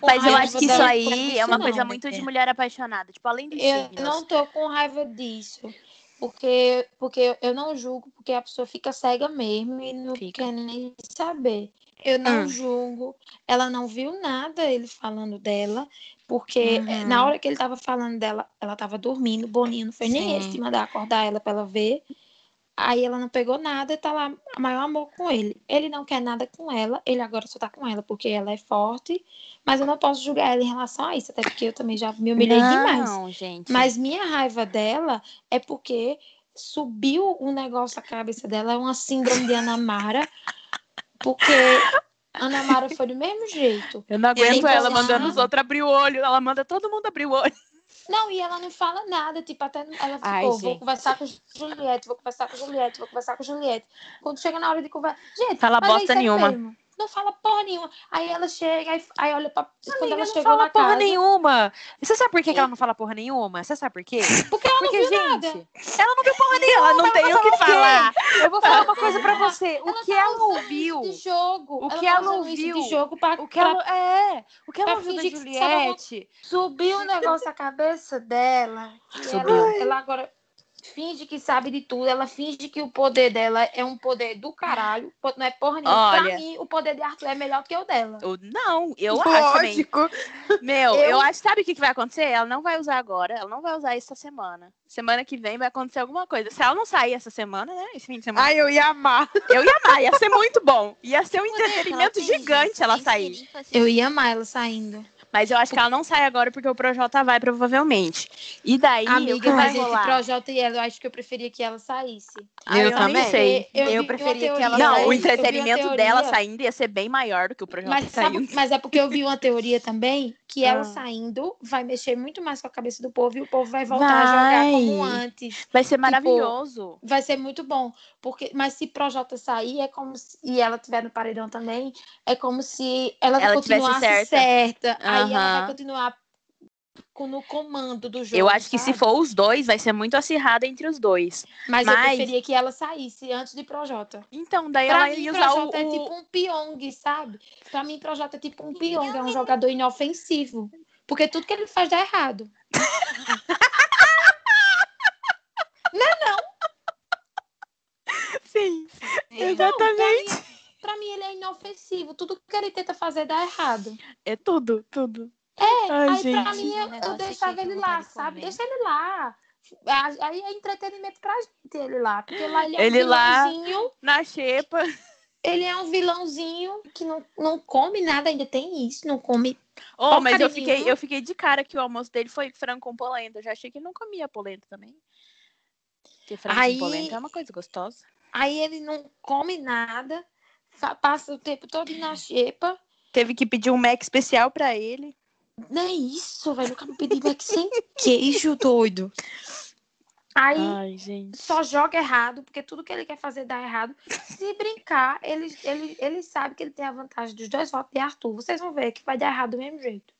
com Mas eu acho que isso aí é uma coisa muito de mulher apaixonada. Tipo, além dos Eu signos. não tô com raiva disso. Porque, porque eu não julgo, porque a pessoa fica cega mesmo e não Fica. quer nem saber. Eu não Hum. julgo. Ela não viu nada ele falando dela, porque eh, Uhum. na hora que ele tava falando dela, ela tava dormindo. Boninho não foi nem esse de mandar acordar ela pra ela ver. Aí ela não pegou nada e tá lá maior amor com ele. Ele não quer nada com ela, ele agora só tá com ela porque ela é forte, mas eu não posso julgar ela em relação a isso, até porque eu também já me humilhei demais. Não, gente. Mas minha raiva dela é porque subiu um negócio na cabeça dela, é uma síndrome de Ana Mara, porque Ana Mara foi do mesmo jeito. eu não aguento ela posso mandando achar. os outros abrir o olho. Ela manda todo mundo abrir o olho. Não, e ela não fala nada, tipo, até ela ficou, Ai, vou conversar com Juliette, vou conversar com Juliette, vou conversar com Juliette. Quando chega na hora de conversar, gente, Fala é bosta sério nenhuma. mesmo. Não fala porra nenhuma. Aí ela chega, aí, aí olha pra. quando Amiga, ela não chegou fala porra casa. nenhuma. Você sabe por que, que ela não fala porra nenhuma? Você sabe por quê? Porque ela não Porque, viu gente, nada. ela não viu porra nenhuma. Ela não tem o que falar. Eu vou falar uma coisa pra você. O Ela que tá ela ouviu, de jogo. O que tá ela ouviu, de jogo pra, o que ela é, o que ela ouviu da Juliette, Subiu um negócio na cabeça dela. Subiu. Ela, ela agora finge que sabe de tudo. Ela finge que o poder dela é um poder do caralho. Não é porra nenhuma. Olha. Pra mim, o poder de Arthur é melhor que o dela. Eu- não, eu acho também. lógico. Meu, eu... Eu- acho, sabe o que, que vai acontecer? Ela não vai usar agora, ela não vai usar essa semana. Semana que vem vai acontecer alguma coisa. Se ela não sair essa semana, né? Esse fim de semana, Ai, eu ia amar. eu ia amar, ia ser muito bom. Ia ser um ela entretenimento gigante ela sair. Eu ia amar ela saindo. Mas eu acho que ela não sai agora porque o Projota vai, provavelmente. E daí, o que Amiga, vai mas entre rolar? Projota e ela, eu acho que eu preferia que ela saísse. Ah, Eu nem também. sei. Eu, Eu preferia que ela Não, saísse. o eu vi uma entretenimento dela saindo ia ser bem maior do que o Projota Mas, sabe- saindo. mas é porque eu vi uma teoria também que ela Ah. saindo vai mexer muito mais com a cabeça do povo e o povo vai voltar a jogar Vai. como antes. Vai ser maravilhoso. Vai ser muito bom. Porque, mas se Projota sair, é como se, e ela tiver no paredão também, é como se ela, Ela continuasse certa. certa. Aí ela vai continuar no comando do jogo. Eu acho que se for os dois, vai ser muito acirrada entre os dois. Mas, eu mas- preferia que ela saísse antes de Projota. Então, daí Pra ela mim, ia usar o. Projota é o- tipo um Pyong, sabe? Pra mim, Projota é tipo um Pyong, é um jogador inofensivo. Porque tudo que ele faz dá errado. Sim, É. exatamente. Não, pra, mim, pra mim, ele é inofensivo. Tudo que ele tenta fazer dá errado. É tudo, tudo. É, Ai, aí pra gente. mim eu, Um eu deixava ele lá, sabe? Deixa ele lá. Aí é entretenimento pra gente ele lá. Porque lá ele é um Ele lá- vilãozinho. Na xepa. Ele é um vilãozinho que não, não come nada, ainda tem isso, não come. Oh, mas eu fiquei, eu fiquei de cara que o almoço dele foi frango com polenta. Eu já achei que ele não comia polenta também. Porque frango Aí- polenta é uma coisa gostosa. Aí ele não come nada, passa o tempo todo na xepa. Teve que pedir um Mac especial pra ele. Não é isso, velho. Eu quero pedir Mac sem queijo, doido. Aí Ai, só joga errado, porque tudo que ele quer fazer dá errado. Se brincar, ele, ele, ele sabe que ele tem a vantagem dos dois votos de Arthur. Vocês vão ver que vai dar errado do mesmo jeito.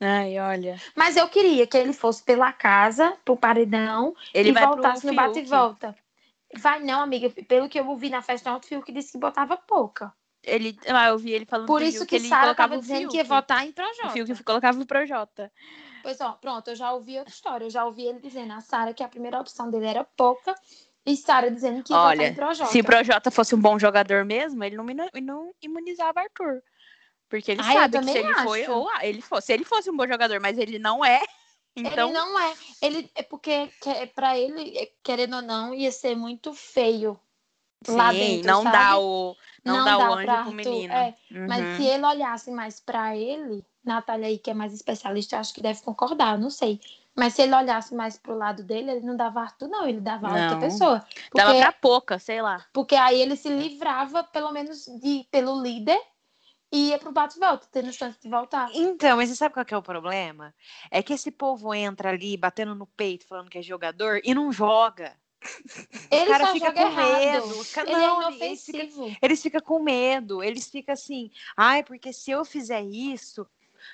Ai, olha. Mas eu queria que ele fosse pela casa, pro paredão, Ele e voltasse no bate e volta. Vai não, amiga. Pelo que eu ouvi na festa do Fiuk, disse que botava pouca. Ele, ah, eu vi ele falando Por isso que ele Sara colocava tava o dizendo Fiuk. que ia votar em O Projota. Fiuk colocava o Projota. Pois ó, pronto, eu já ouvi outra história. Eu já ouvi ele dizendo a Sara que a primeira opção dele era pouca e Sara dizendo que ia Olha, votar em Projota. Se o Projota fosse um bom jogador mesmo, ele não, não imunizava Arthur. Porque ele Ah, eu sabe que se ele foi, acho. ou ah, ele fosse. Se ele fosse um bom jogador, mas ele não é, então. Ele não é. Ele é porque que- pra ele, é, querendo ou não, ia ser muito feio. lá Sim, dentro, não sabe? dá o. Não, dá, o anjo pro Arthur, menino. é. Uhum. Mas se ele olhasse mais pra ele, Natália aí, que é mais especialista, acho que deve concordar, não sei. Mas se ele olhasse mais pro lado dele, ele não dava Arthur, não, ele dava a outra Não. pessoa. Dava Porque, pra pouca, sei lá. porque aí ele se livrava, pelo menos, de, pelo líder e ia pro bate-volta, tendo chance de voltar. Então, mas você sabe qual que é o problema? É que esse povo entra ali batendo no peito, falando que é jogador e não joga. Ele cara só fica com errado. medo. Cara- Ele não, é ele- eles ficam- ficam com medo, eles ficam assim, ai, porque se eu fizer isso,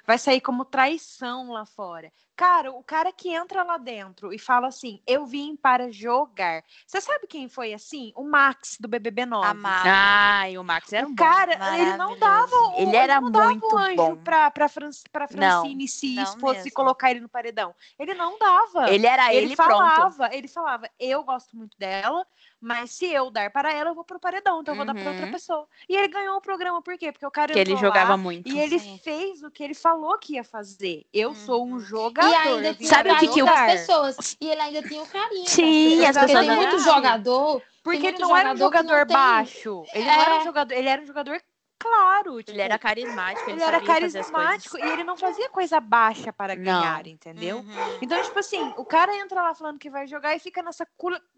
vai sair como traição lá fora. Cara, o cara que entra lá dentro e fala assim, eu vim para jogar. Você sabe quem foi assim? O Max do BBB 9. Amava. Ai, o Max era um O bom. cara, ele não dava o, Ele era não dava muito o anjo bom. pra, pra, Fran, pra Francine se não isso fosse mesmo. colocar ele no paredão. Ele não dava. Ele era ele, ele pronto. falava, ele falava, eu gosto muito dela, mas se eu dar para ela, eu vou pro paredão, então eu vou dar para outra Uhum. pessoa. E ele ganhou o programa, por quê? Porque o cara Que ele jogava lá muito. e ele Sim. fez o que ele falou que ia fazer. Eu sou um Uhum. jogador. E ainda tinha Sabe o que que carinho o- das pessoas. E ele ainda tinha o carinho. Sim, das as pessoas. Tem muito jogador. Porque tem ele não era um jogador tem- baixo. Ele não era um É. jogador, ele era um jogador claro. Tipo, Ele era carismático, ele, ele era sabia fazer as carismático e ele não fazia coisa baixa para Não. ganhar, entendeu? Uhum. Então, tipo assim, o cara entra lá falando que vai jogar e fica nessa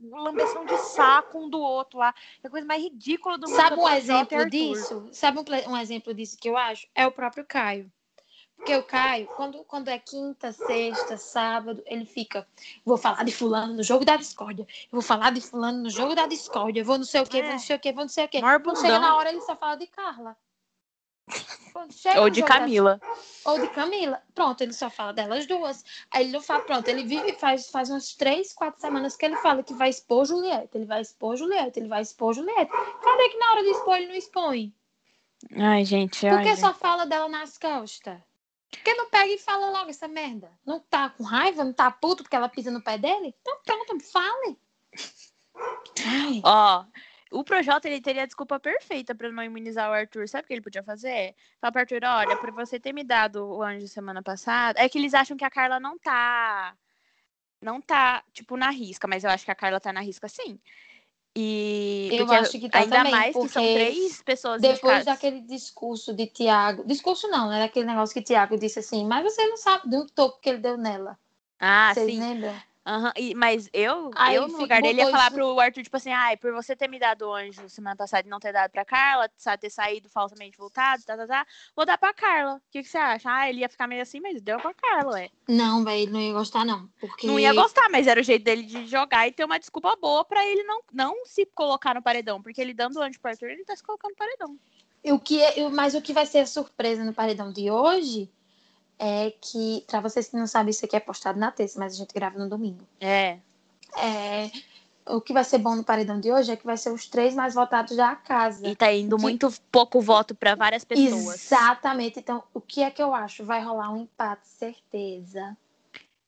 lambeção de saco um do outro lá. É a coisa mais ridícula do mundo. Sabe é um e exemplo disso? Sabe um, um exemplo disso que eu acho? É o próprio Caio. Porque o Caio, quando, quando é quinta, sexta, sábado, ele fica. Vou falar de fulano no jogo da discórdia. Eu vou falar de fulano no jogo da discórdia. Eu vou não sei o quê, vou não sei o quê, vou não sei o quê. Maior Quando chega na hora, ele só fala de Carla. Ou de jogo da Camila. ou de Camila. Pronto, ele só fala delas duas. Aí ele não fala, pronto, ele vive faz, faz umas três, quatro semanas que ele fala que vai expor Juliette, ele vai expor Juliette, ele vai expor Juliette. Cadê que na hora de expor ele não expõe? Ai, gente. Por ai, que gente. só fala dela nas costas? Por que não pega e fala logo essa merda? Não tá com raiva? Não tá puto porque ela pisa no pé dele? Então pronto, fale. Ó, o Projota ele teria a desculpa perfeita pra não imunizar o Arthur. Sabe o que ele podia fazer? Falar pro Arthur, olha, por você ter me dado o anjo semana passada, é que eles acham que a Carla não tá. Não tá, tipo, na risca, mas eu acho que a Carla tá na risca sim. E Eu acho que tá ainda também, mais que são três pessoas Depois daquele discurso de Tiago. Discurso não, né? Daquele negócio que Tiago disse assim, mas você não sabe do topo que ele deu nela. Ah, Vocês sim. lembram? Aham, e- mas eu, Aí eu no lugar dele ia falar isso- pro Arthur, tipo assim, ai, por você ter me dado o anjo semana passada e não ter dado pra Carla, sabe, ter saído falsamente voltado, tá, tá, tá, vou dar pra Carla. O que, que você acha? Ah, ele ia ficar meio assim, mas deu pra Carla, ué. Não, velho, ele não ia gostar, não. Porque Não ia gostar, mas era o jeito dele de jogar e ter uma desculpa boa pra ele não, não se colocar no paredão, porque ele dando o anjo pro Arthur, ele tá se colocando no paredão. O que é- mas o que vai ser a surpresa no paredão de hoje é que, pra vocês que não sabem, isso aqui é postado na terça, mas a gente grava no domingo. É. É, o que vai ser bom no paredão de hoje é que vai ser os três mais votados da casa. E tá indo muito pouco voto pra várias pessoas. Exatamente. Então, o que é que eu acho? Vai rolar um empate, certeza.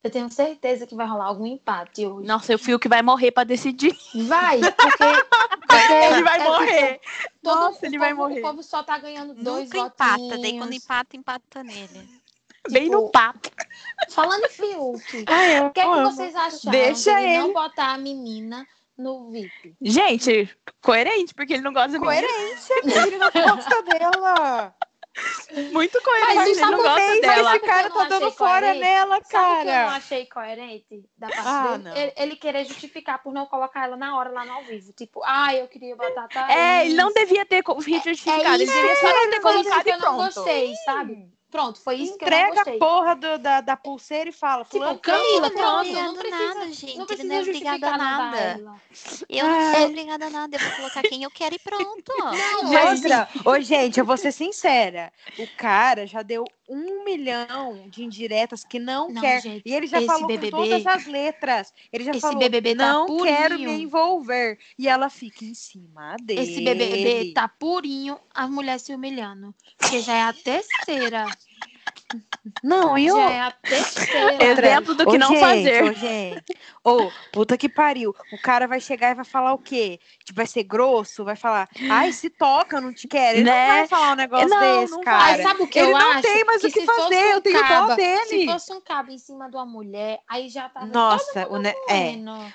Eu tenho certeza que vai rolar algum empate hoje. Nossa, o Fio que vai morrer pra decidir. Vai, porque. porque ele vai é morrer. tipo, todo- Nossa, o ele vai povo- morrer. O povo só tá ganhando dois Nunca empata, daí quando empata, empata nele. Bem Tipo, no papo. Falando em Fiuk, Ai, eu o que é que vocês acharam Deixa de ele não botar a menina no VIP? Gente, coerente, porque ele não gosta menina. Coerência, porque ele não gosta dela. Muito coerente, Mas ele sabe não gosta Mas dela. esse cara tá dando fora coerente? nela, Sabe o que eu não cara. achei coerente da parte Ah, dele? Ele, ele querer justificar por não colocar ela na hora lá no ao vivo. Tipo, ah, eu queria botar a É, ele não devia ter justificado. É ele devia isso só não ter colocado e eu não pronto. gostei, sabe? Pronto, foi isso que eu não Entrega gostei. a porra do- da, da pulseira e fala. Tipo, fulano, Camila, Ele pronto, não não obrigado a precisa, nada, gente. não ele precisa não é obrigado a nada. Eu não Ah. sou obrigada a nada. Eu vou colocar quem eu quero e pronto. Não, mas outra, ô gente, eu vou ser sincera. O cara já deu um milhão de indiretas que não, Não, quer. gente, e ele já falou BBB com todas as letras. Ele já esse falou, BBB tá não quero purinho. me envolver. E ela fica em cima dele. Esse BBB tá purinho, a mulher se humilhando. Porque já é a terceira. Não, e o... Já é a terceira. Exemplo do que Ô, não gente, fazer. Ô, gente. Ô, puta que pariu. O cara vai chegar e vai falar o quê? Tipo, vai ser grosso? Vai falar, ai, se toca, eu não te quero. Ele Né? não vai falar um negócio Não, desse, não cara. Mas sabe o que Ele eu não acho? tem mais o que se fosse fazer, um eu tenho dó caba- dele. Se fosse um cabo em cima de uma mulher, aí já tava Nossa, o, ne- é,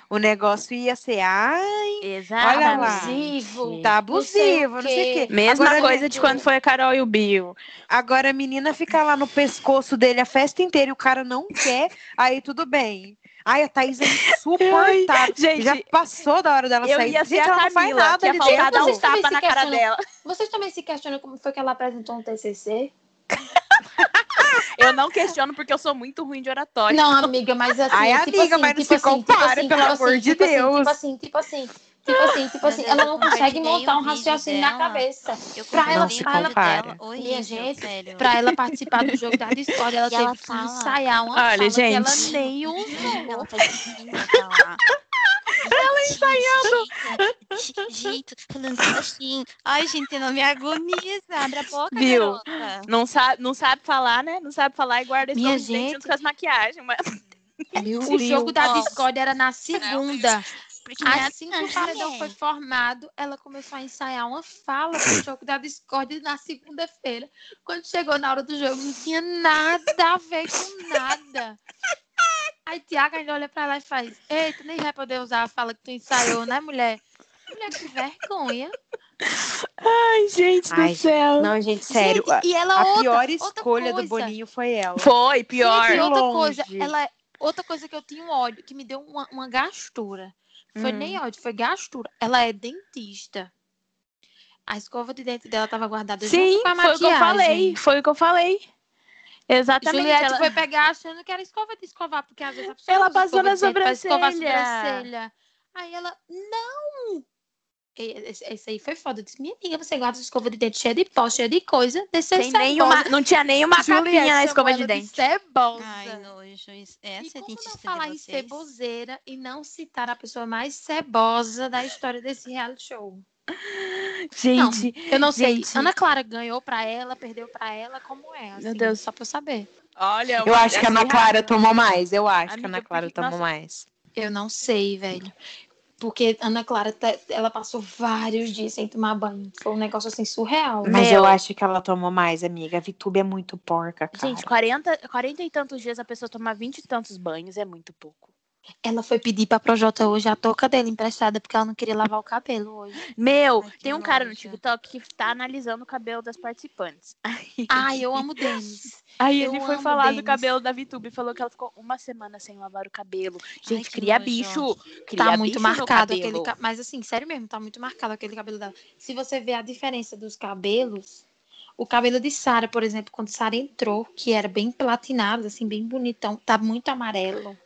o negócio ia ser, ai, Exato. Olha lá. Abusivo. tá Não sei o abusivo, não sei o quê. Mesma Agora, coisa de quando foi a Carol e o Bill. Agora a menina fica lá no no pescoço dele a festa inteira e o cara não quer, aí tudo bem. Ai, a Thaís é insuportável. Gente, Já passou da hora dela eu sair. ia ser Gente, a ela não faz nada ali faltar dar dentro. um tapa se na cara dela. Vocês também se questionam como foi que ela apresentou um TCC? Eu não questiono porque eu sou muito ruim de oratória. Não, amiga, mas assim, Ai, tipo amiga, assim, mas não tipo se assim, tipo compara, assim, pelo tipo amor assim, de tipo assim, Deus. Tipo assim, tipo assim, tipo assim, tipo assim, ela não consegue montar um raciocínio na dela. cabeça. Eu Pra ela- compartilhei pra ela- dela horrível, gente, sério. Pra ela participar do jogo da Discord, ela E teve ela que fala- ensaiar uma Olha, fala que ela gente. nem usou. faz assim, ela ensaiando. Jeito, falando assim. Ai, gente, não me agoniza. Abre a boca, Viu? garota. Não sabe, não sabe falar, né? Não sabe falar e guarda dente gente. junto com as maquiagens. Mas... O jogo da. Discord era na segunda. Porque minha Assim que o paredão foi formado, ela começou a ensaiar uma fala pro jogo da Discord na segunda-feira. Quando chegou na hora do jogo, não tinha nada a ver com nada. Aí Tiago ainda olha pra ela e faz: Ei, tu nem vai poder usar a fala que tu ensaiou, né, mulher? Mulher, que vergonha. Ai, gente Ai, do céu. Não, gente, sério. Gente, e ela a outra, pior outra escolha do. Boninho foi ela. Foi, pior. Gente, outra Longe. coisa, ela é- outra coisa que eu tinha um ódio, que me deu uma, uma gastura. Foi Hum. nem ódio, foi gastura. Ela é dentista. A escova de dente dela tava guardada Sim, junto com a foi o que eu maquiagem. falei. Foi o que eu falei. Exatamente. Juliette ela- foi pegar achando que era escova de escovar, porque às vezes a pessoa Ela passou na pra escovar a sobrancelha. sobrancelha. Aí ela, não! Esse, aí foi foda. Eu disse, minha amiga, você guarda escova de dente cheia de pó, cheia de coisa, desse Sem nenhuma, não tinha nenhuma capinha na escova de dente. Cebosa. Ai, nojo. Isso- E Essa é como não falar de em ceboseira e não citar a pessoa mais cebosa da história desse reality show? Gente, Eu não sei. Gente. Ana Clara ganhou pra ela, perdeu pra ela, como é? Assim, Deus. Só pra eu saber. olha. Eu acho que a Ana Clara tomou mais. Eu acho que a Amiga, Ana Clara tomou nossa. mais. Eu não sei, velho. Porque Ana Clara, tá- ela passou vários dias sem tomar banho. Foi um negócio assim surreal. Mas eu acho que ela tomou mais, amiga. A Vitube é muito porca, cara. Gente, 40, 40 e tantos dias a pessoa tomar 20 e tantos banhos é muito pouco. Ela foi pedir pra Projota hoje a touca dele emprestada porque ela não queria lavar o cabelo hoje. Meu, Ai, tem um cara no. TikTok que tá analisando o cabelo das participantes. Ai, eu amo Denis. aí eu ele foi falar do Denis. cabelo da VTube, falou que ela ficou uma semana sem lavar o cabelo. Ai, Gente, que cria nojo. bicho. Cria Tá muito bicho no marcado aquele cabelo. Mas assim, sério mesmo, tá muito marcado aquele cabelo dela. Se você ver a diferença dos cabelos, o cabelo de Sara, por exemplo, quando Sara entrou, que era bem platinado, assim, bem bonitão, tá muito amarelo.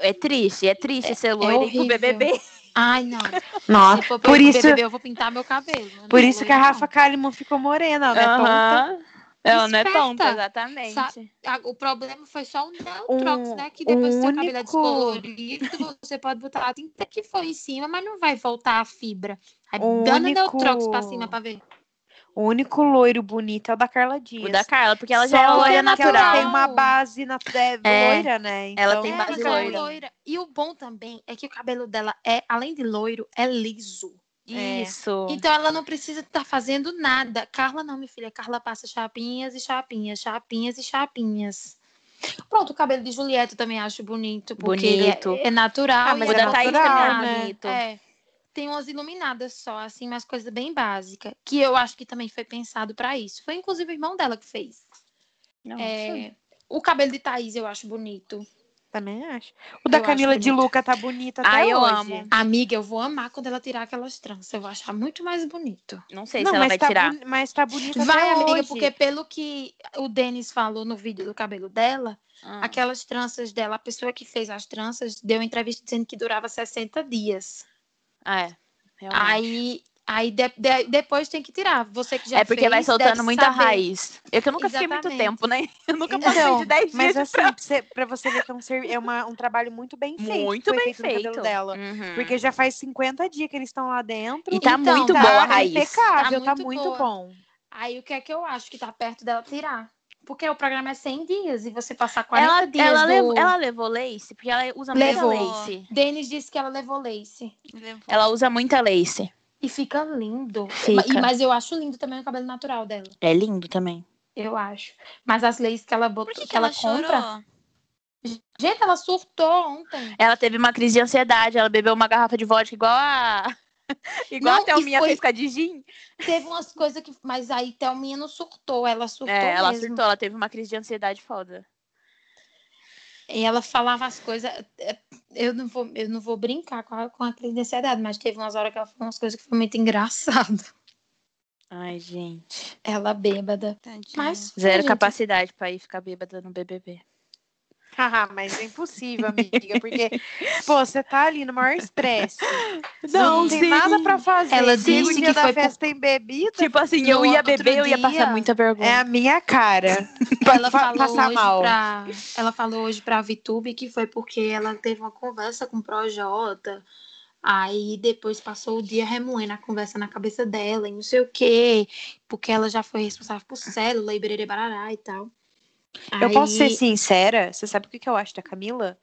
É triste, é triste ser loira e pro horrível. BBB. Ai, não. Nossa, Se for por isso, BBB, eu vou pintar meu cabelo. Não por isso que a Rafa Kalimann ficou morena, né? Tonta. Aham. Ela não é Esperta. tonta, exatamente. O problema foi só o Neutrox, Um- né? Que depois que seu cabelo é único- descolorido, você pode botar a tinta que foi em cima, mas não vai voltar a fibra. Aí Um dando único- Neutrox pra cima pra ver. O único loiro bonito é o da Carla Dias. O da Carla, porque ela já Só é loira que ela natural. tem uma base na... é, É. loira, né? Ela Então, tem É, base ela é loira. loira. E o bom também é que o cabelo dela é, além de loiro, é liso. É. Isso. Então ela não precisa estar fazendo nada. Carla não, minha filha. Carla passa chapinhas e chapinhas, chapinhas e chapinhas. Pronto, o cabelo de Juliette eu também acho bonito, porque ele Bonito. é, é natural. Ah, mas o é da Thaís também natural, é né? bonito. É. Tem umas iluminadas só, assim, mas coisa bem básica. Que eu acho que também foi pensado pra isso. Foi inclusive o irmão dela que fez. Não, É, O cabelo de Thaís eu acho bonito. Também acho. O da Eu Camila de. Luca tá bonito até Ah, eu hoje. amo. Amiga, eu vou amar quando ela tirar aquelas tranças. Eu vou achar muito mais bonito. Não sei Não, se ela vai tá, tirar. boni- mas tá bonito Vai, até amiga, hoje. porque pelo que o Denis falou no vídeo do cabelo dela, Ah. aquelas tranças dela, a pessoa que fez as tranças deu uma entrevista dizendo que durava 60 dias. É. Realmente. Aí, aí de- de- depois tem que tirar. Você que já é porque vai fez, soltando deve muita saber. raiz. Eu que eu nunca fiquei muito Exatamente. tempo, né? Eu nunca Então, passei de 10 dias. Mas assim, pra você, pra você ver que é um, é uma- um trabalho muito bem feito. Muito bem feito. no feito. dela. Uhum. Porque já faz 50 dias que eles estão lá dentro. E tá Então, muito tá boa a raiz. impecável, Tá tá muito muito, boa. bom. Aí o que é que eu acho que tá perto dela tirar? Porque o programa é 100 dias e você passar 40 Ela, dias ela, do... levou, ela levou lace? Porque ela usa Levou. muita lace. Denis disse que ela levou lace. Levou. Ela usa muita lace. E fica lindo. Fica. E- Mas eu acho lindo também o cabelo natural dela. É lindo também. Eu acho. Mas as laces que ela botou, Por que, que, que ela, ela compra. Gente, ela surtou ontem. Ela teve uma crise de ansiedade. Ela bebeu uma garrafa de vodka igual a. Igual Não, até o e minha foi- fez com a de gin. Teve umas coisas que. Mas aí Thelminha não surtou, ela surtou É, ela mesmo. surtou, ela teve uma crise de ansiedade foda. E ela falava as coisas. é, Eu não vou, eu não vou brincar com a, com a crise de ansiedade, mas teve umas horas que ela falou umas coisas que foi muito engraçado. Ai, gente. Ela bêbada. Tadinha. Mas. Zero gente, capacidade pra ir ficar bêbada no BBB. Mas é impossível, amiga, porque, pô, você tá ali no maior estresse. Não, não tem sim. nada pra fazer. Ela disse dia que da foi festa tem bebida. Tipo assim, eu ia beber, eu ia passar dia, muita vergonha. É a minha cara. Ela fa- falou, passar hoje mal. pra, ela falou hoje pra Vitube que foi porque ela teve uma conversa com o Projota. Aí depois passou o dia remoendo a conversa na cabeça dela e não sei o quê. Porque ela já foi responsável por célula e barará e tal. Eu posso ser Aí- sincera? Você sabe o que que eu acho da Camila?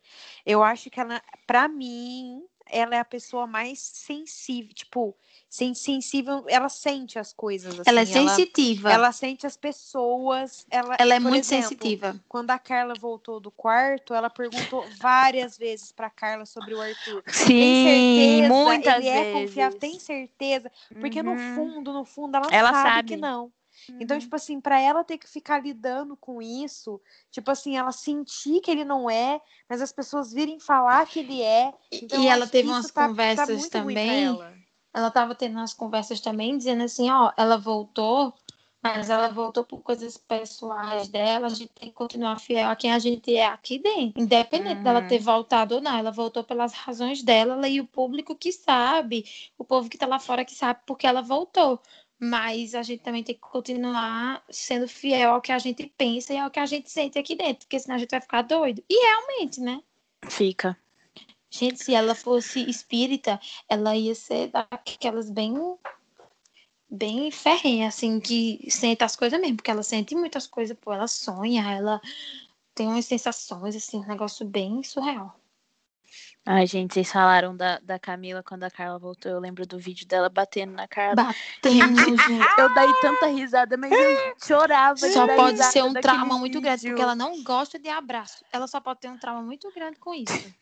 Eu acho que ela, pra mim, ela é a pessoa mais sensível, tipo, sen- sensível, ela sente as coisas, assim, Ela é sensitiva. Ela, sente as pessoas, ela, Ela é muito exemplo, sensitiva. Quando a Carla voltou do quarto, ela perguntou várias vezes pra Carla sobre o Arthur. tem Sim, certeza? muitas Ele vezes. é confiável, tem certeza? Porque no Uhum. fundo, no fundo, ela, Ela sabe, sabe. que não. Uhum. Então, tipo assim, pra ela ter que ficar lidando com isso, tipo assim, ela sentir que ele não é, mas as pessoas virem falar que ele é. Então, e ela teve umas tá- tá conversas pra também. ela. Ela tava tendo umas conversas também, dizendo assim, ó, ela voltou, mas ela voltou por coisas pessoais dela, a gente tem que continuar fiel a quem a gente é aqui dentro. Independente dela Uhum. ter voltado ou não, ela voltou pelas razões dela, ela e o público que sabe, o povo que tá lá fora que sabe porque ela voltou. Mas a gente também tem que continuar sendo fiel ao que a gente pensa e ao que a gente sente aqui dentro, porque senão a gente vai ficar doido. E realmente, né? Fica. Gente, se ela fosse espírita, ela ia ser daquelas bem bem ferrenhas, assim, que sente as coisas mesmo, porque ela sente muitas coisas, pô, ela sonha, ela tem umas sensações, assim, um negócio bem surreal. Ai, gente, vocês falaram da, da Camila quando a Carla voltou. Eu lembro do vídeo dela batendo na Carla. Batendo, gente. Eu dei tanta risada, mas eu chorava. Só pode ser um trauma muito grande, vídeo. porque ela não gosta de abraço. Ela só pode ter um trauma muito grande com isso.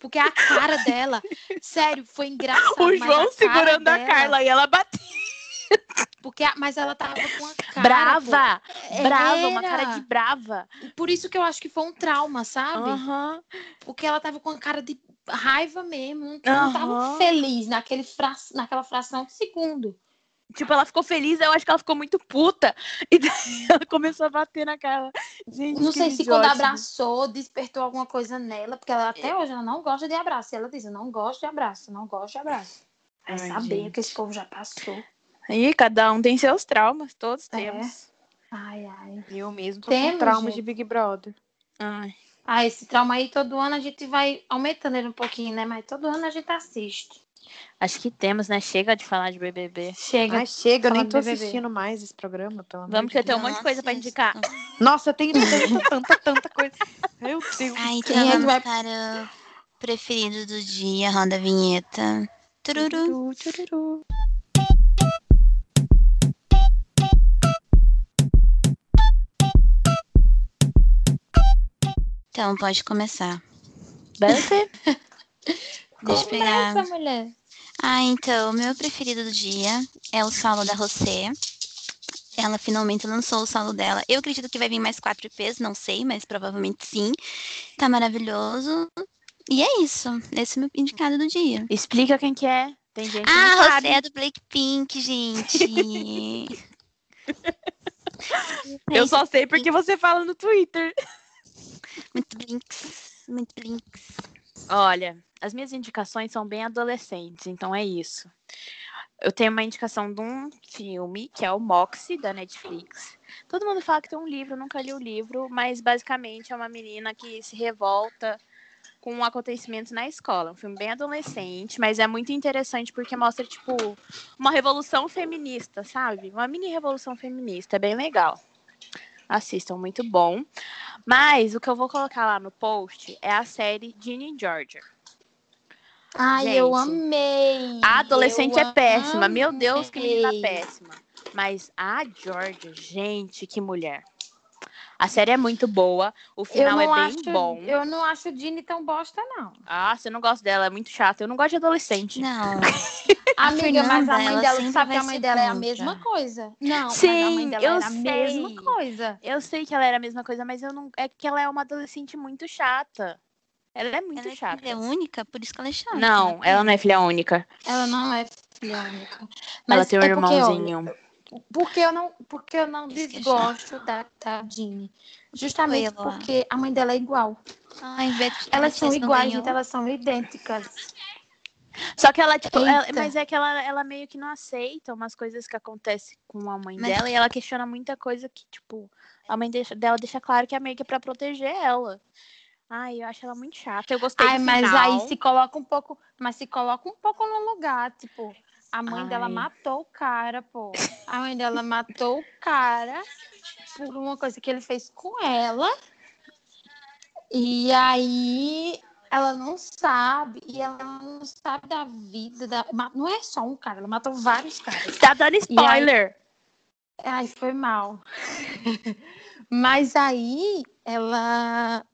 Porque a cara dela, sério, foi engraçado. O João cara segurando a dela- Carla e ela bateu. Porque, mas ela tava com a cara. brava! pô, brava, uma cara era. de brava. Por isso que eu acho que foi um trauma, sabe? Aham. Porque ela tava com a cara de raiva mesmo. Não, não tava feliz naquele fra... naquela fração de segundo. Tipo, ela ficou feliz, eu acho que ela ficou muito puta. E daí ela começou a bater na cara. Gente, Não sei se quando ótimo. abraçou, despertou alguma coisa nela, porque ela até hoje ela não gosta de abraço. E ela diz: Eu não gosto de abraço, não gosto de abraço. Vai Ai, saber o que esse povo já passou. Aí, cada um tem seus traumas, todos É. temos. Ai, ai. Eu mesmo tô Temos, com trauma gente. de Big Brother. Ai. Ah, esse trauma aí, todo ano a gente vai aumentando ele um pouquinho, né? Mas todo ano a gente assiste. Acho que temos, né? Chega de falar de BBB. Chega. Ai, chega, eu nem tô BBB. assistindo mais esse programa, pelo amor Vamos que eu tenho um monte de coisa pra indicar. Nossa, tem tanta, tanta, tanta coisa. Meu Deus. Então Quem é vai- para o preferido do dia, roda a vinheta. Tururu. Tururu, tururu. Então, pode começar. Beth? Deixa eu pegar. Essa mulher. Ah, então, o meu preferido do dia é o solo da Rosé. Ela finalmente lançou o solo dela. Eu acredito que vai vir mais quatro EPs, não sei, mas provavelmente sim. Tá maravilhoso. E é isso. Esse é o meu indicado do dia. Explica quem que é. Tem gente que Ah, a. Rosé é do Blackpink, gente. Eu só sei porque você fala no Twitter. Muito blinks. Muito blinks. Olha, as minhas indicações são bem adolescentes, então é isso. Eu tenho uma indicação de um filme, que é o Moxie, da Netflix. Todo mundo fala que tem um livro, eu nunca li o livro, mas basicamente é uma menina que se revolta com um acontecimento na escola. Um filme bem adolescente, mas é muito interessante porque mostra, tipo, uma revolução feminista, sabe? Uma mini revolução feminista, é bem legal. Assistam, muito bom. Mas o que eu vou colocar lá no post é a série Ginny Georgia. Ai, eu Gente, amei. A adolescente eu é péssima. Meu Deus, que menina amei. péssima. Mas a Georgia, gente, que mulher. A série é muito boa, o final é bem acho, bom. Eu não acho Dini tão bosta, não. Ah, você não gosta dela, é muito chata. Eu não gosto de adolescente. Não. Amiga, mas a mãe ela dela, sabe que a mãe dela é a mesma coisa. Não, mas a Sim, mãe dela eu era a mesma sei. coisa. Eu sei que ela era a mesma coisa, mas eu não. É que ela é uma adolescente muito chata. Ela é muito Ela é chata. filha única, por isso que ela é chata. Não, ela não é filha única. Ela não é filha única. ela Mas tem um é porque, olha, irmãozinho. Porque eu não, porque eu não é desgosto da, da. Justamente Oi, porque a mãe dela é igual. Ai, Beth, Elas Beth, são iguais, gente, elas são idênticas. Só que ela, tipo, ela- mas é que ela, ela meio que não aceita umas coisas que acontecem com a mãe Mas- dela e ela questiona muita coisa que, tipo, a mãe deixa- dela deixa claro que é meio que pra proteger ela. Ai, eu acho ela muito chata. Eu gostei Ai, do mas final. aí se coloca um pouco, mas se coloca um pouco no lugar, tipo, a mãe dela Ai. matou o cara, pô. A mãe dela matou o cara por uma coisa que ele fez com ela. E aí ela não sabe, e ela não sabe da vida da, não é só um cara, ela matou vários caras. Tá dando spoiler. Ai, foi mal. Mas aí ela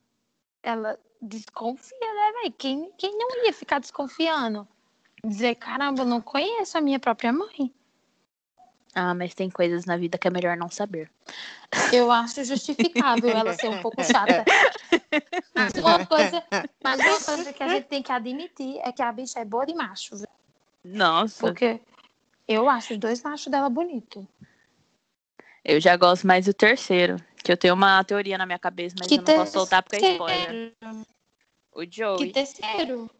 ela desconfia, né, velho? Quem, quem não ia ficar desconfiando? Dizer, caramba, eu não conheço a minha própria mãe. Ah, mas tem coisas na vida que é melhor não saber. Eu acho justificável ela ser um pouco chata. Mas uma coisa, mas uma coisa que a gente tem que admitir é que a bicha é boa de macho, viu? Nossa. Porque eu acho os dois machos dela bonitos. Eu já gosto mais do terceiro. Que eu tenho uma teoria na minha cabeça, mas Que eu não posso soltar porque é spoiler. O Que Joey. terceiro?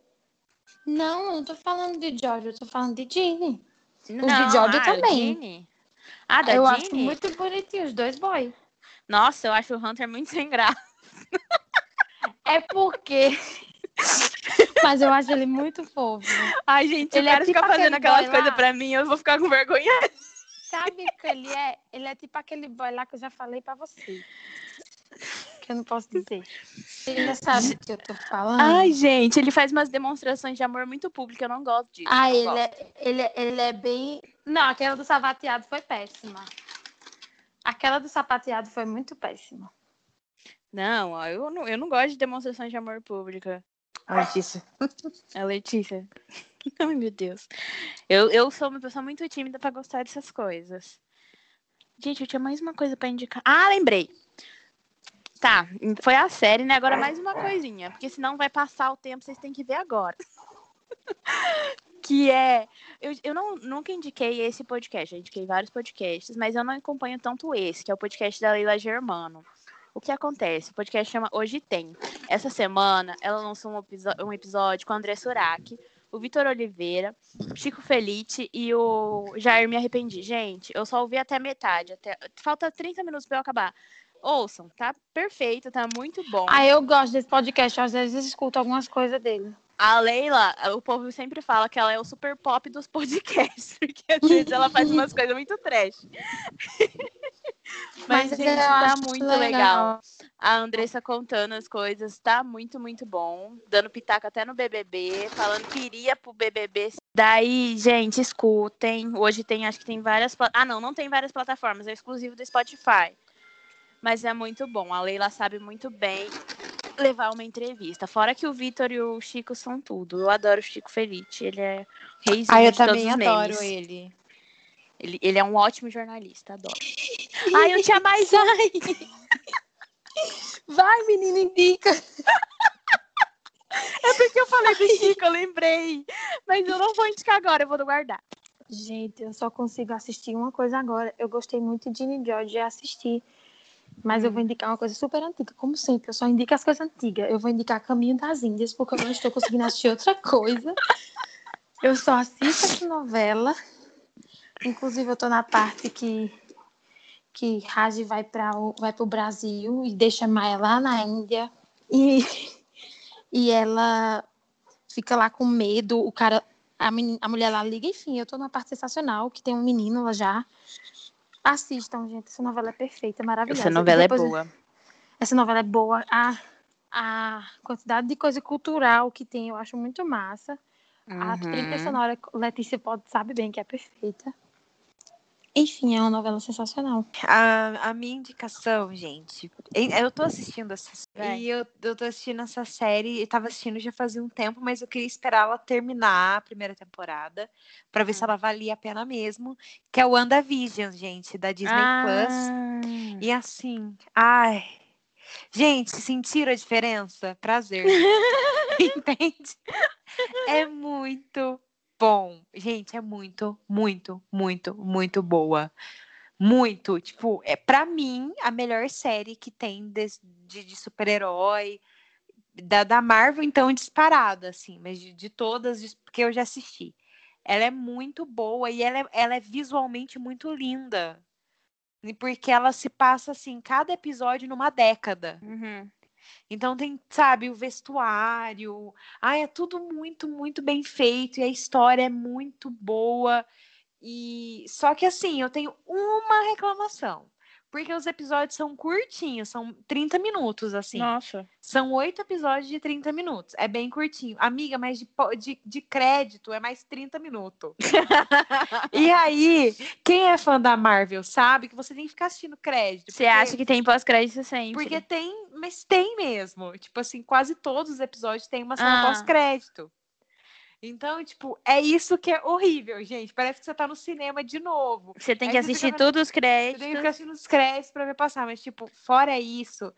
Não, eu não tô falando de George, eu tô falando de Ginny. Não, de George ah, também. Ginny. Ah, da eu Ginny? acho muito bonitinho os dois boys. Nossa, eu acho o Hunter muito sem graça. É porque. Mas eu acho ele muito fofo. Ai, gente, Ele o é tipo fica fazendo aquelas coisas pra mim, eu vou ficar com vergonha. Sabe o que ele é? Ele é tipo aquele boy lá que eu já falei pra você. Que eu não posso dizer. Ele ainda sabe o que eu tô falando. Ai, gente, ele faz umas demonstrações de amor muito público, eu não gosto disso. Ah, ele gosto. é, ele, é- ele é bem. Não, aquela do sapateado foi péssima. Aquela do sapateado foi muito péssima. Não, ó, eu não, eu não gosto de demonstrações de amor pública. Letícia. A Letícia. Ai, meu Deus. Eu, eu sou uma pessoa muito tímida pra gostar dessas coisas. Gente, eu tinha mais uma coisa pra indicar. Ah, lembrei. Tá, foi a série, né? Agora mais uma coisinha, porque senão vai passar o tempo, vocês têm que ver agora. que é. Eu, eu não, nunca indiquei esse podcast, eu indiquei vários podcasts, mas eu não acompanho tanto esse, que é o podcast da Leila Germano. O que acontece? O podcast chama Hoje Tem. Essa semana ela lançou um, um episódio com o André Surak, o Vitor Oliveira, Chico Felite e o Jair Me Arrependi. Gente, eu só ouvi até metade. Até... Falta 30 minutos pra eu acabar. Ouçam, tá perfeito, tá muito bom. Ah, eu gosto desse podcast, às vezes escuto algumas coisas dele. A Leila, o povo sempre fala que ela é o super pop dos podcasts, porque às vezes ela faz umas coisas muito trash. Mas, gente, eu tá muito legal. A Andressa contando as coisas, tá muito, muito bom. Dando pitaco até no BBB, falando que iria pro BBB. Daí, gente, escutem. Hoje tem, acho que tem várias. Ah, não, não tem várias plataformas, é exclusivo do Spotify. Mas é muito bom. A Leila sabe muito bem levar uma entrevista. Fora que o Vitor e o Chico são tudo. Eu adoro o Chico Felite. Ele é reizinho Ah, eu de também adoro ele. Ele, ele é um ótimo jornalista, adoro. Ai, eu tinha mais um. Vai, menina, indica. É porque eu falei do Chico, eu lembrei. Mas eu não vou indicar agora, eu vou guardar. Gente, eu só consigo assistir uma coisa agora. Eu gostei muito de George e assisti. Mas eu vou indicar uma coisa super antiga, como sempre. Eu só indico as coisas antigas. Eu vou indicar Caminho das Índias, porque eu não estou conseguindo assistir outra coisa. Eu só assisto essa novela. Inclusive, eu tô na parte que, que Raj vai para vai o Brasil e deixa Maia lá na Índia. E, e ela fica lá com medo. O cara, a, meni- a mulher lá liga, enfim, eu tô numa parte sensacional, que tem um menino lá já. Assistam, gente. Essa novela é perfeita, maravilhosa. Essa novela é Depois- boa. Essa novela é boa. A, a quantidade de coisa cultural que tem, eu acho muito massa. A trilha Uhum. sonora, Letícia pode sabe bem que é perfeita. Enfim, é uma novela sensacional. A, a minha indicação, gente. Eu tô assistindo essa Vai. E eu, eu tô assistindo essa série, eu tava assistindo já fazia um tempo, mas eu queria esperar ela terminar a primeira temporada pra ver se Hum. ela valia a pena mesmo. Que é o WandaVision, gente, da Disney Plus. E assim, ai. Gente, sentiram a diferença? Prazer. Entende? É muito bom. Gente, é muito, muito, muito, muito boa. Muito. Tipo, é para mim a melhor série que tem des- de, de super-herói. Da, da Marvel, então, disparada, assim, mas de, de todas que eu já assisti. Ela é muito boa e ela é, ela é visualmente muito linda. Porque ela se passa assim, cada episódio numa década. Uhum. Então tem, sabe, o vestuário. Ai, é tudo muito, muito bem feito e a história é muito boa. E só que assim, eu tenho uma reclamação. Porque os episódios são curtinhos, são 30 minutos, assim. Nossa. São oito episódios de 30 minutos. É bem curtinho. Amiga, mas de, de, de crédito é mais 30 minutos. e aí, quem é fã da Marvel sabe que você tem que ficar assistindo crédito. Você porque- acha que tem pós-crédito sempre? porque tem, mas tem mesmo. Tipo assim, quase todos os episódios têm uma cena Ah. pós-crédito. Então, tipo, é isso que é horrível, gente. Parece que você tá no cinema de novo. Você tem Aí que você assistir fica todos os Você tem que créditos. ficar assistindo os créditos pra ver passar. Mas, tipo, fora isso,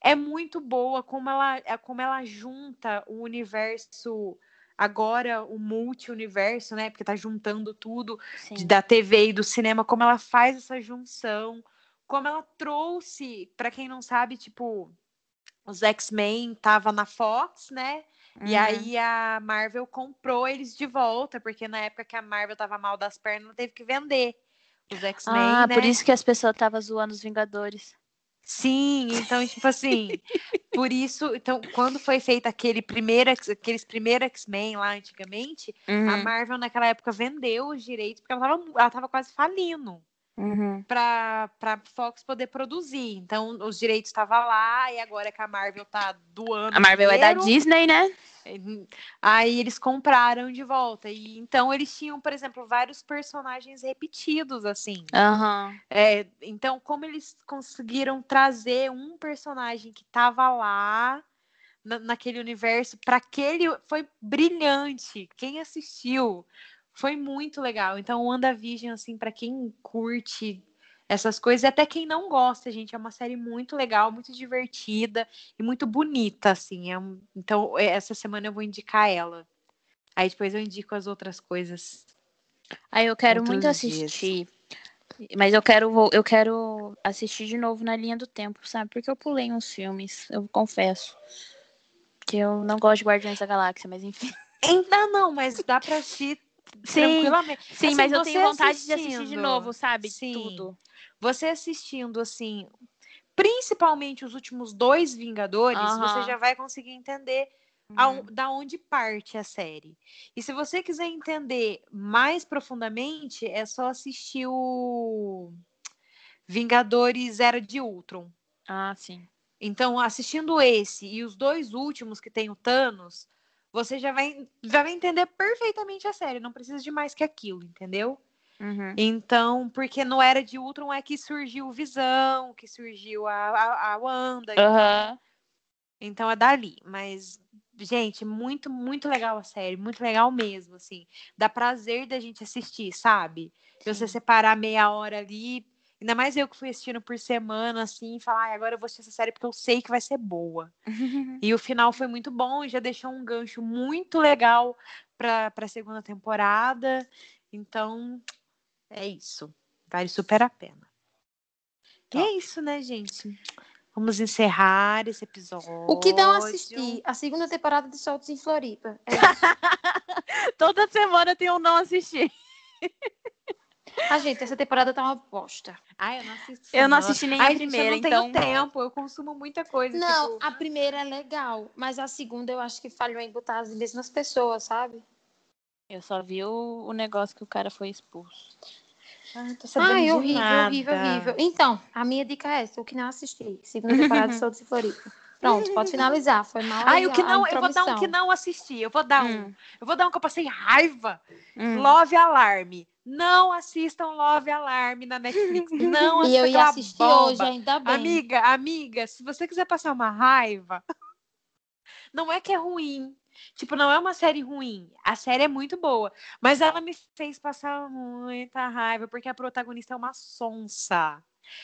é muito boa como ela, é como ela junta o universo. Agora, o multi-universo, né? Porque tá juntando tudo Sim. da TV e do cinema, como ela faz essa junção, como ela trouxe, pra quem não sabe, tipo, os X-Men tava na Fox, né? E Uhum. aí a Marvel comprou eles de volta, porque na época que a Marvel tava mal das pernas, teve que vender os X-Men, Ah, né? por isso que as pessoas estavam zoando os Vingadores. Sim, então, tipo assim, por isso, então, quando foi feito aquele primeiro, aqueles primeiros X-Men lá antigamente, a Uhum. Marvel naquela época vendeu os direitos, porque ela tava, ela tava quase falindo. Uhum. para para Fox poder produzir. Então, os direitos estavam lá e agora que a Marvel tá doando A Marvel é da Disney, né? Aí eles compraram de volta. E então eles tinham, por exemplo, vários personagens repetidos assim. Aham. É, então, como eles conseguiram trazer um personagem que tava lá na- naquele universo para aquele foi brilhante. Quem assistiu foi muito legal. Então, o WandaVision assim, para quem curte essas coisas, e até quem não gosta, gente, é uma série muito legal, muito divertida e muito bonita assim. É um- Então, é, essa semana eu vou indicar ela. Aí depois eu indico as outras coisas. Aí eu quero muito dias. assistir. Mas eu quero, eu quero assistir de novo na linha do tempo, sabe? Porque eu pulei uns filmes, eu confesso. Que eu não gosto de Guardiões da Galáxia, mas enfim. Ainda não, mas dá para assistir Sim, tranquilamente. sim, Assim, mas eu tenho vontade de assistir de assistindo, novo, sabe? sim. Tudo. Você assistindo, assim, principalmente os últimos dois Vingadores, você já vai conseguir entender aon- da onde parte a série. E se você quiser entender mais profundamente, é só assistir o Vingadores Era de Ultron. Ah, sim. Então, assistindo esse e os dois últimos que tem o Thanos, você já vai, já vai entender perfeitamente a série. Não precisa de mais que aquilo, entendeu? Uhum. Então, porque no Era de Ultron é que surgiu o Visão, que surgiu a, a, a Wanda. Aham. Então é dali. Mas, gente, muito, muito legal a série. Muito legal mesmo, assim. Dá prazer da gente assistir, sabe? De Você Sim. separar meia hora ali. Ainda mais eu que fui assistindo por semana, assim, e falar, "Ai, agora eu vou assistir essa série porque eu sei que vai ser boa. E o final foi muito bom, e já deixou um gancho muito legal para a segunda temporada. Então, é isso. Vale super a pena. E é isso, né, gente? Vamos encerrar esse episódio. O que não assisti? A segunda temporada de Soltos em Floripa. É. Toda semana tem um não assistir. ah, gente, essa temporada tá uma bosta. Ai, eu não assisti. Eu não assisti nem a Ai, gente, primeira, eu não tenho então. tempo, eu consumo muita coisa. Não, tipo, a primeira é legal, mas a segunda eu acho que falhou em botar as mesmas pessoas, sabe? Eu só vi o, o negócio que o cara foi expulso. Ai, tô sabendo Ai, de horrível, nada. horrível, horrível. Então, a minha dica é essa, o que não assisti. Segunda temporada de Soltos em Floripa. Pronto, pode finalizar. Foi mal Ai, aí o que não, eu vou dar um que não assisti. Eu vou dar um. Hum, Eu vou dar um que eu passei raiva. hum. Love Alarme. Não assistam Love Alarm na Netflix. Não E eu assistam ia aquela assistir bomba. hoje, ainda bem. Amiga, amiga, se você quiser passar uma raiva, não é que é ruim. Tipo, não é uma série ruim. A série é muito boa. Mas ela me fez passar muita raiva, porque a protagonista é uma sonsa.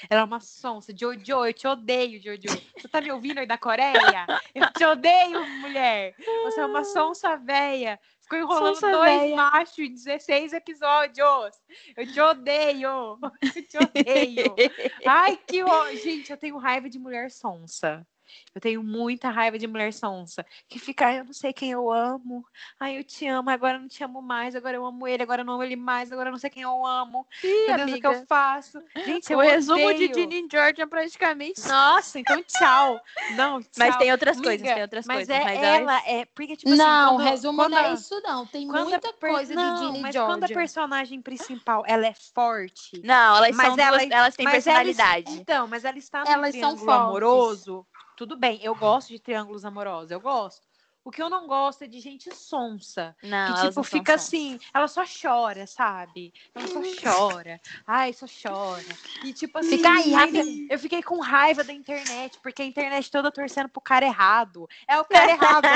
Ela é uma sonsa. Jojo, eu te odeio, Jojo. Você tá me ouvindo aí da Coreia? Eu te odeio, mulher. Você é uma sonsa véia. Ficou enrolando dois véia. machos em 16 episódios. Eu te odeio. Eu te odeio. Ai, que. Gente, eu tenho raiva de mulher sonsa. Eu tenho muita raiva de mulher sonsa. Que fica, "Ai, eu não sei quem eu amo. Ai, eu te amo, agora eu não te amo mais. Agora eu amo ele, agora eu não amo ele mais. Agora eu não sei quem eu amo. Ih, Meu Deus, o que eu amiga, faço? Gente, eu o resumo de odeio. Ginny e George é praticamente Nossa, então tchau. Não, tchau. Mas tem outras coisas, Amiga, tem outras mas coisas. é mas ela, é... Porque, tipo assim, não, quando- resumo quando não é isso, não. Tem muita per- coisa não, de Ginny mas Georgia. quando a personagem principal, ela é forte... Não, elas Mas são duas, ela- elas têm personalidade. es- então, mas ela está no Elas triângulo amoroso. Tudo bem, eu gosto de triângulos amorosos, eu gosto. O que eu não gosto é de gente sonsa. Não, que, tipo, fica assim, ela só chora, sabe? Ela só chora. Ai, só chora. E tipo assim, Fica aí, ainda- eu fiquei com raiva da internet, porque a internet toda torcendo pro cara errado. É o cara errado.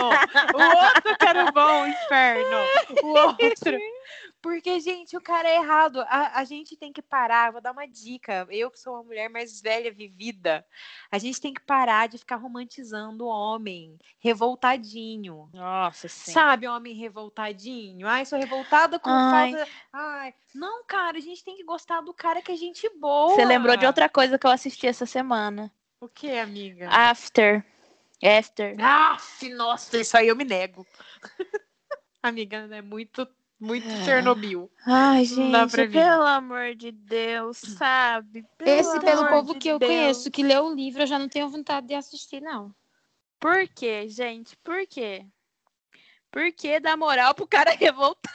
o outro o bom, inferno. O outro. Porque, gente, o cara é errado. A, a gente tem que parar. Vou dar uma dica. Eu que sou uma mulher mais velha, vivida, a gente tem que parar de ficar romantizando o homem revoltadinho. Nossa, sim. Sabe, homem revoltadinho? Ai, sou revoltada com Ai. falta. Ai, não, cara, a gente tem que gostar do cara que é gente boa. Você lembrou de outra coisa que eu assisti essa semana? O que, amiga? After. After. Aff, nossa, isso aí eu me nego. amiga, é muito, muito Chernobyl. Ai, gente, pelo amor de Deus, sabe? Esse, pelo povo de que eu Deus. conheço, que leu o livro, eu já não tenho vontade de assistir, não. Por quê, gente? Por quê? Por que dar moral pro cara revoltar?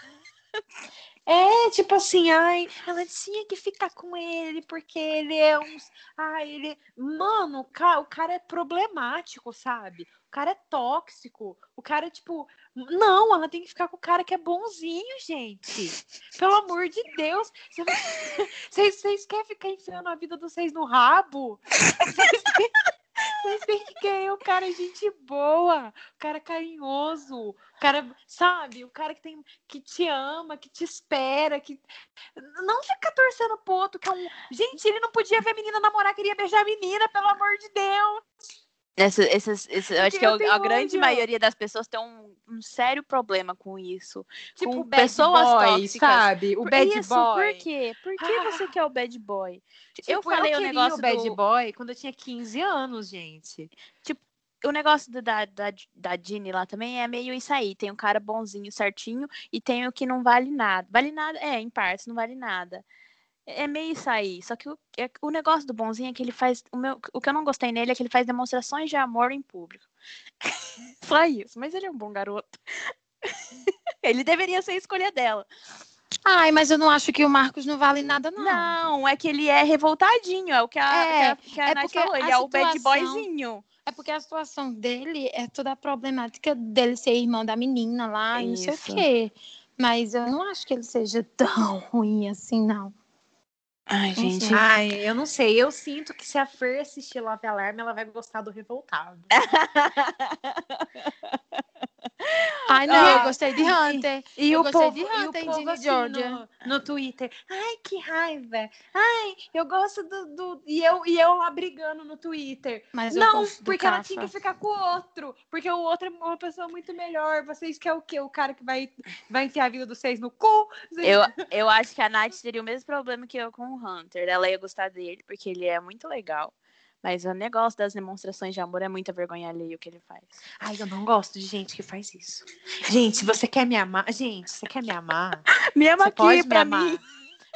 É, tipo assim, ai, ela tinha que ficar com ele, porque ele é um. Ai, ele. Mano, o ca- o cara é problemático, sabe? O cara é tóxico. O cara é tipo. Não, ela tem que ficar com o cara que é bonzinho, gente. Pelo amor de Deus. Vocês querem ficar enfiando a vida de vocês no rabo? Vocês Vocês têm que querer o cara é gente boa, o cara é carinhoso, o cara, sabe, o cara que tem que te ama, que te espera, que não fica torcendo pro outro que é um. Gente, ele não podia ver a menina namorar, queria beijar a menina, pelo amor de Deus. Essa, essas, esse- eu acho Porque que eu a- a grande maioria das pessoas tem um, um sério problema com isso. Tipo, Com bad pessoas boy, tóxicas. sabe? O Por- bad isso, boy. por quê? Por que Ah. você quer o bad boy? eu Tipo, falei o queria negócio o bad do, boy quando eu tinha 15 anos, gente. o negócio do- da, da, da Ginny lá também é meio isso aí. Tem um cara bonzinho, certinho, e tem o que não vale nada. Vale nada, é, em partes, não vale nada. É meio isso aí. Só que o, é- o negócio do bonzinho é que ele faz. O, meu, o que eu não gostei nele é que ele faz demonstrações de amor em público. Só isso. Mas ele é um bom garoto. ele deveria ser a escolha dela. Ai, mas eu não acho que o Marcos não vale nada, não. Não, é que ele é revoltadinho. É o que a, É, que a, que a é Nath falou. Ele a é o bad boyzinho. É porque a situação dele é toda a problemática dele ser irmão da menina lá e não sei Isso. o quê. Mas eu não acho que ele seja tão ruim assim, não. Ai, Não gente. sei. Ai, eu não sei. Eu sinto que se a Fer assistir Love Alarme, ela vai gostar do Revoltado. Ai, não, Ah, eu gostei de Hunter. E Eu o gostei povo, de e o Hunter povo assim, Georgia. no, no Twitter. Ai, que raiva. Ai, eu gosto do. do... E, eu, e eu lá brigando no Twitter. Mas eu Não, porque ela tinha que ficar com o outro. Porque o outro é uma pessoa muito melhor. Vocês querem o quê? O cara que vai, vai enfiar a vida dos seis no cu? Vocês- Eu, eu acho que a Nath teria o mesmo problema que eu com o Hunter. Ela ia gostar dele, porque ele é muito legal. Mas o negócio das demonstrações de amor é muita vergonha alheia o que ele faz. Ai, eu não gosto de gente que faz isso. Gente, você quer me amar? Gente, você quer me amar? Me ama Você aqui pode me pra amar. mim.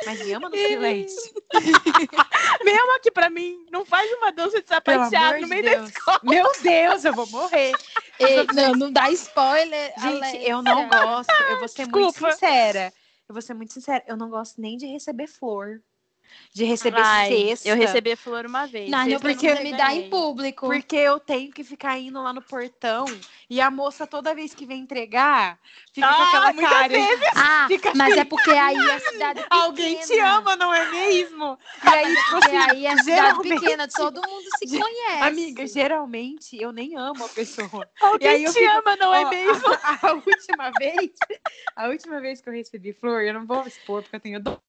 Mas me ama no silêncio. Me ama aqui pra mim. Não faz uma dança de sapateado no meio Deus. da escola. Meu Deus, eu vou morrer. Ei, não, não dá spoiler. Gente, Alexia. eu não gosto. Eu vou ser muito Desculpa. sincera. Eu vou ser muito sincera. Eu não gosto nem de receber flor. De receber Ai, cesta. eu recebi flor uma vez. Não, não precisa nunca me dar em público. Porque eu tenho que ficar indo lá no portão e a moça, toda vez que vem entregar, fica com Ah, aquela muitas cara. Ah, Fica mas assim. é porque aí a cidade pequena. Alguém te ama, não é mesmo? E aí, tipo Porque assim, aí a cidade geralmente- pequena, todo mundo se conhece. amiga, geralmente eu nem amo a pessoa. Alguém E te fico- ama, não é Ó, mesmo? A, a última vez, a última vez que eu recebi flor, eu não vou expor porque eu tenho dó.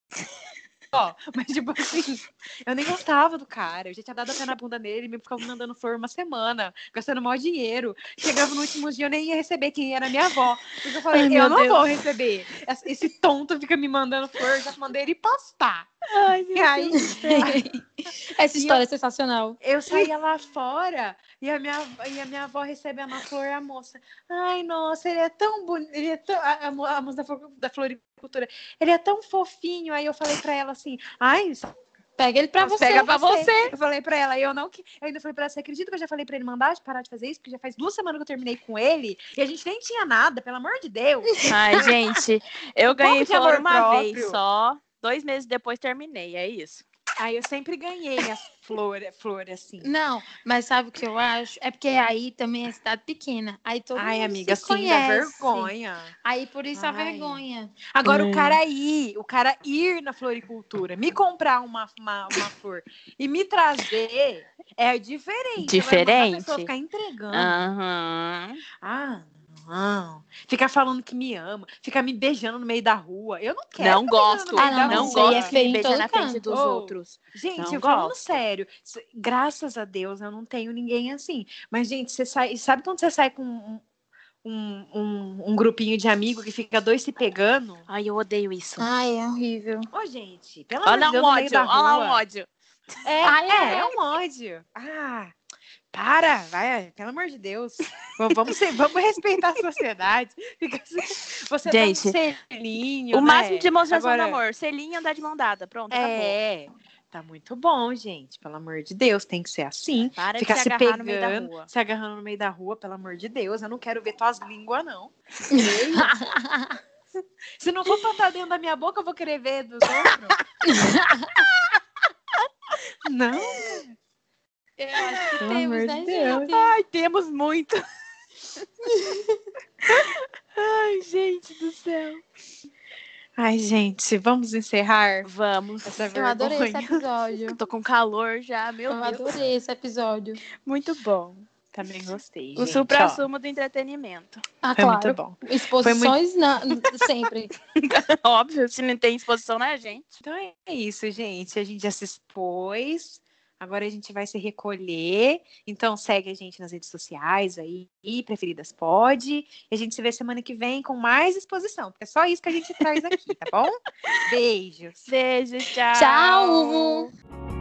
Ó, mas tipo assim, eu nem gostava do cara. Eu já tinha dado a pé na bunda nele, me ficava mandando flor uma semana, gastando maior dinheiro. Chegava no último dia, eu nem ia receber quem era minha avó. Porque eu falei, Ai, eu meu não Deus. vou receber. Esse- tonto fica me mandando flor, eu já mandei ele postar. Ai, E aí, Essa história é sensacional. eu saía lá fora e a minha, e a minha avó recebendo a flor, a moça. Ai, nossa, ele é tão bonito. Ele é tão, a, a a moça da, da floricultura. Ele é tão fofinho. Aí eu falei pra ela assim: ai, Pega ele pra Mas você. Pega pra você. Eu falei pra ela, eu não. Eu ainda falei pra ela, você acredita que eu já falei pra ele mandar de parar de fazer isso? Porque já faz duas semanas que eu terminei com ele e a gente nem tinha nada, pelo amor de Deus. Ai, gente, eu ganhei flor uma próprio. vez só. Dois meses depois terminei, é isso. Aí eu sempre ganhei as flores, flor assim. Não, mas sabe o que eu acho? É porque aí também é cidade pequena. Aí todo Ai, mundo amiga, se sim, dá vergonha. Aí por isso a Ai. vergonha. Agora, Hum. o cara ir, o cara ir na floricultura, me comprar uma, uma, uma flor e me trazer é diferente. Agora, mandar a pessoa Diferente. ficar entregando. Aham. Ah, não. Ficar falando que me ama, ficar me beijando no meio da rua. Eu não quero. Não gosto. Ah, não, não aí é gosto feio de beijar na frente canto. dos Oh, outros. Gente, Não eu falando gosto. sério, graças a Deus eu não tenho ninguém assim. Mas, gente, você sai. Sabe quando você sai com um, um, um, um grupinho de amigos que fica dois se pegando? Ai, eu odeio isso. Ai, é horrível. Ô, gente, pelo amor Olha de lá Deus, um no meio ódio, olha lá um rua. ódio. É, Ai, é, é. é um ódio. Ah, para, vai, pelo amor de Deus. Vamos, ser- vamos respeitar a sociedade. Assim, você Gente, dá um selinho, O né? máximo de demonstração Agora- de amor. Selinho andar de mão dada. Pronto, acabou. É, tá muito bom, gente. Pelo amor de Deus, tem que ser assim. Para Ficar de se se pegando, no meio da rua. se agarrando no meio da rua, pelo amor de Deus. Eu não quero ver tuas línguas, não. Se não for pra estar dentro da minha boca, eu vou querer ver dos outros. não. Eu acho que temos, né, Deus. gente? Ai, temos muito. Ai, gente do céu. Ai, gente, vamos encerrar Vamos. essa Eu adorei esse episódio. Tô com calor já, meu Eu Deus. adorei esse episódio. Muito bom. Também gostei. O supra-sumo do entretenimento. Ah. Foi muito claro. bom. Exposições na- sempre. Óbvio, se não tem exposição na gente. Então é isso, gente. A gente já se expôs. Agora a gente vai se recolher. Então segue a gente nas redes sociais aí, preferidas pode. E a gente se vê semana que vem com mais exposição, porque é só isso que a gente traz aqui, tá bom? Beijos. Beijo, tchau. Tchau!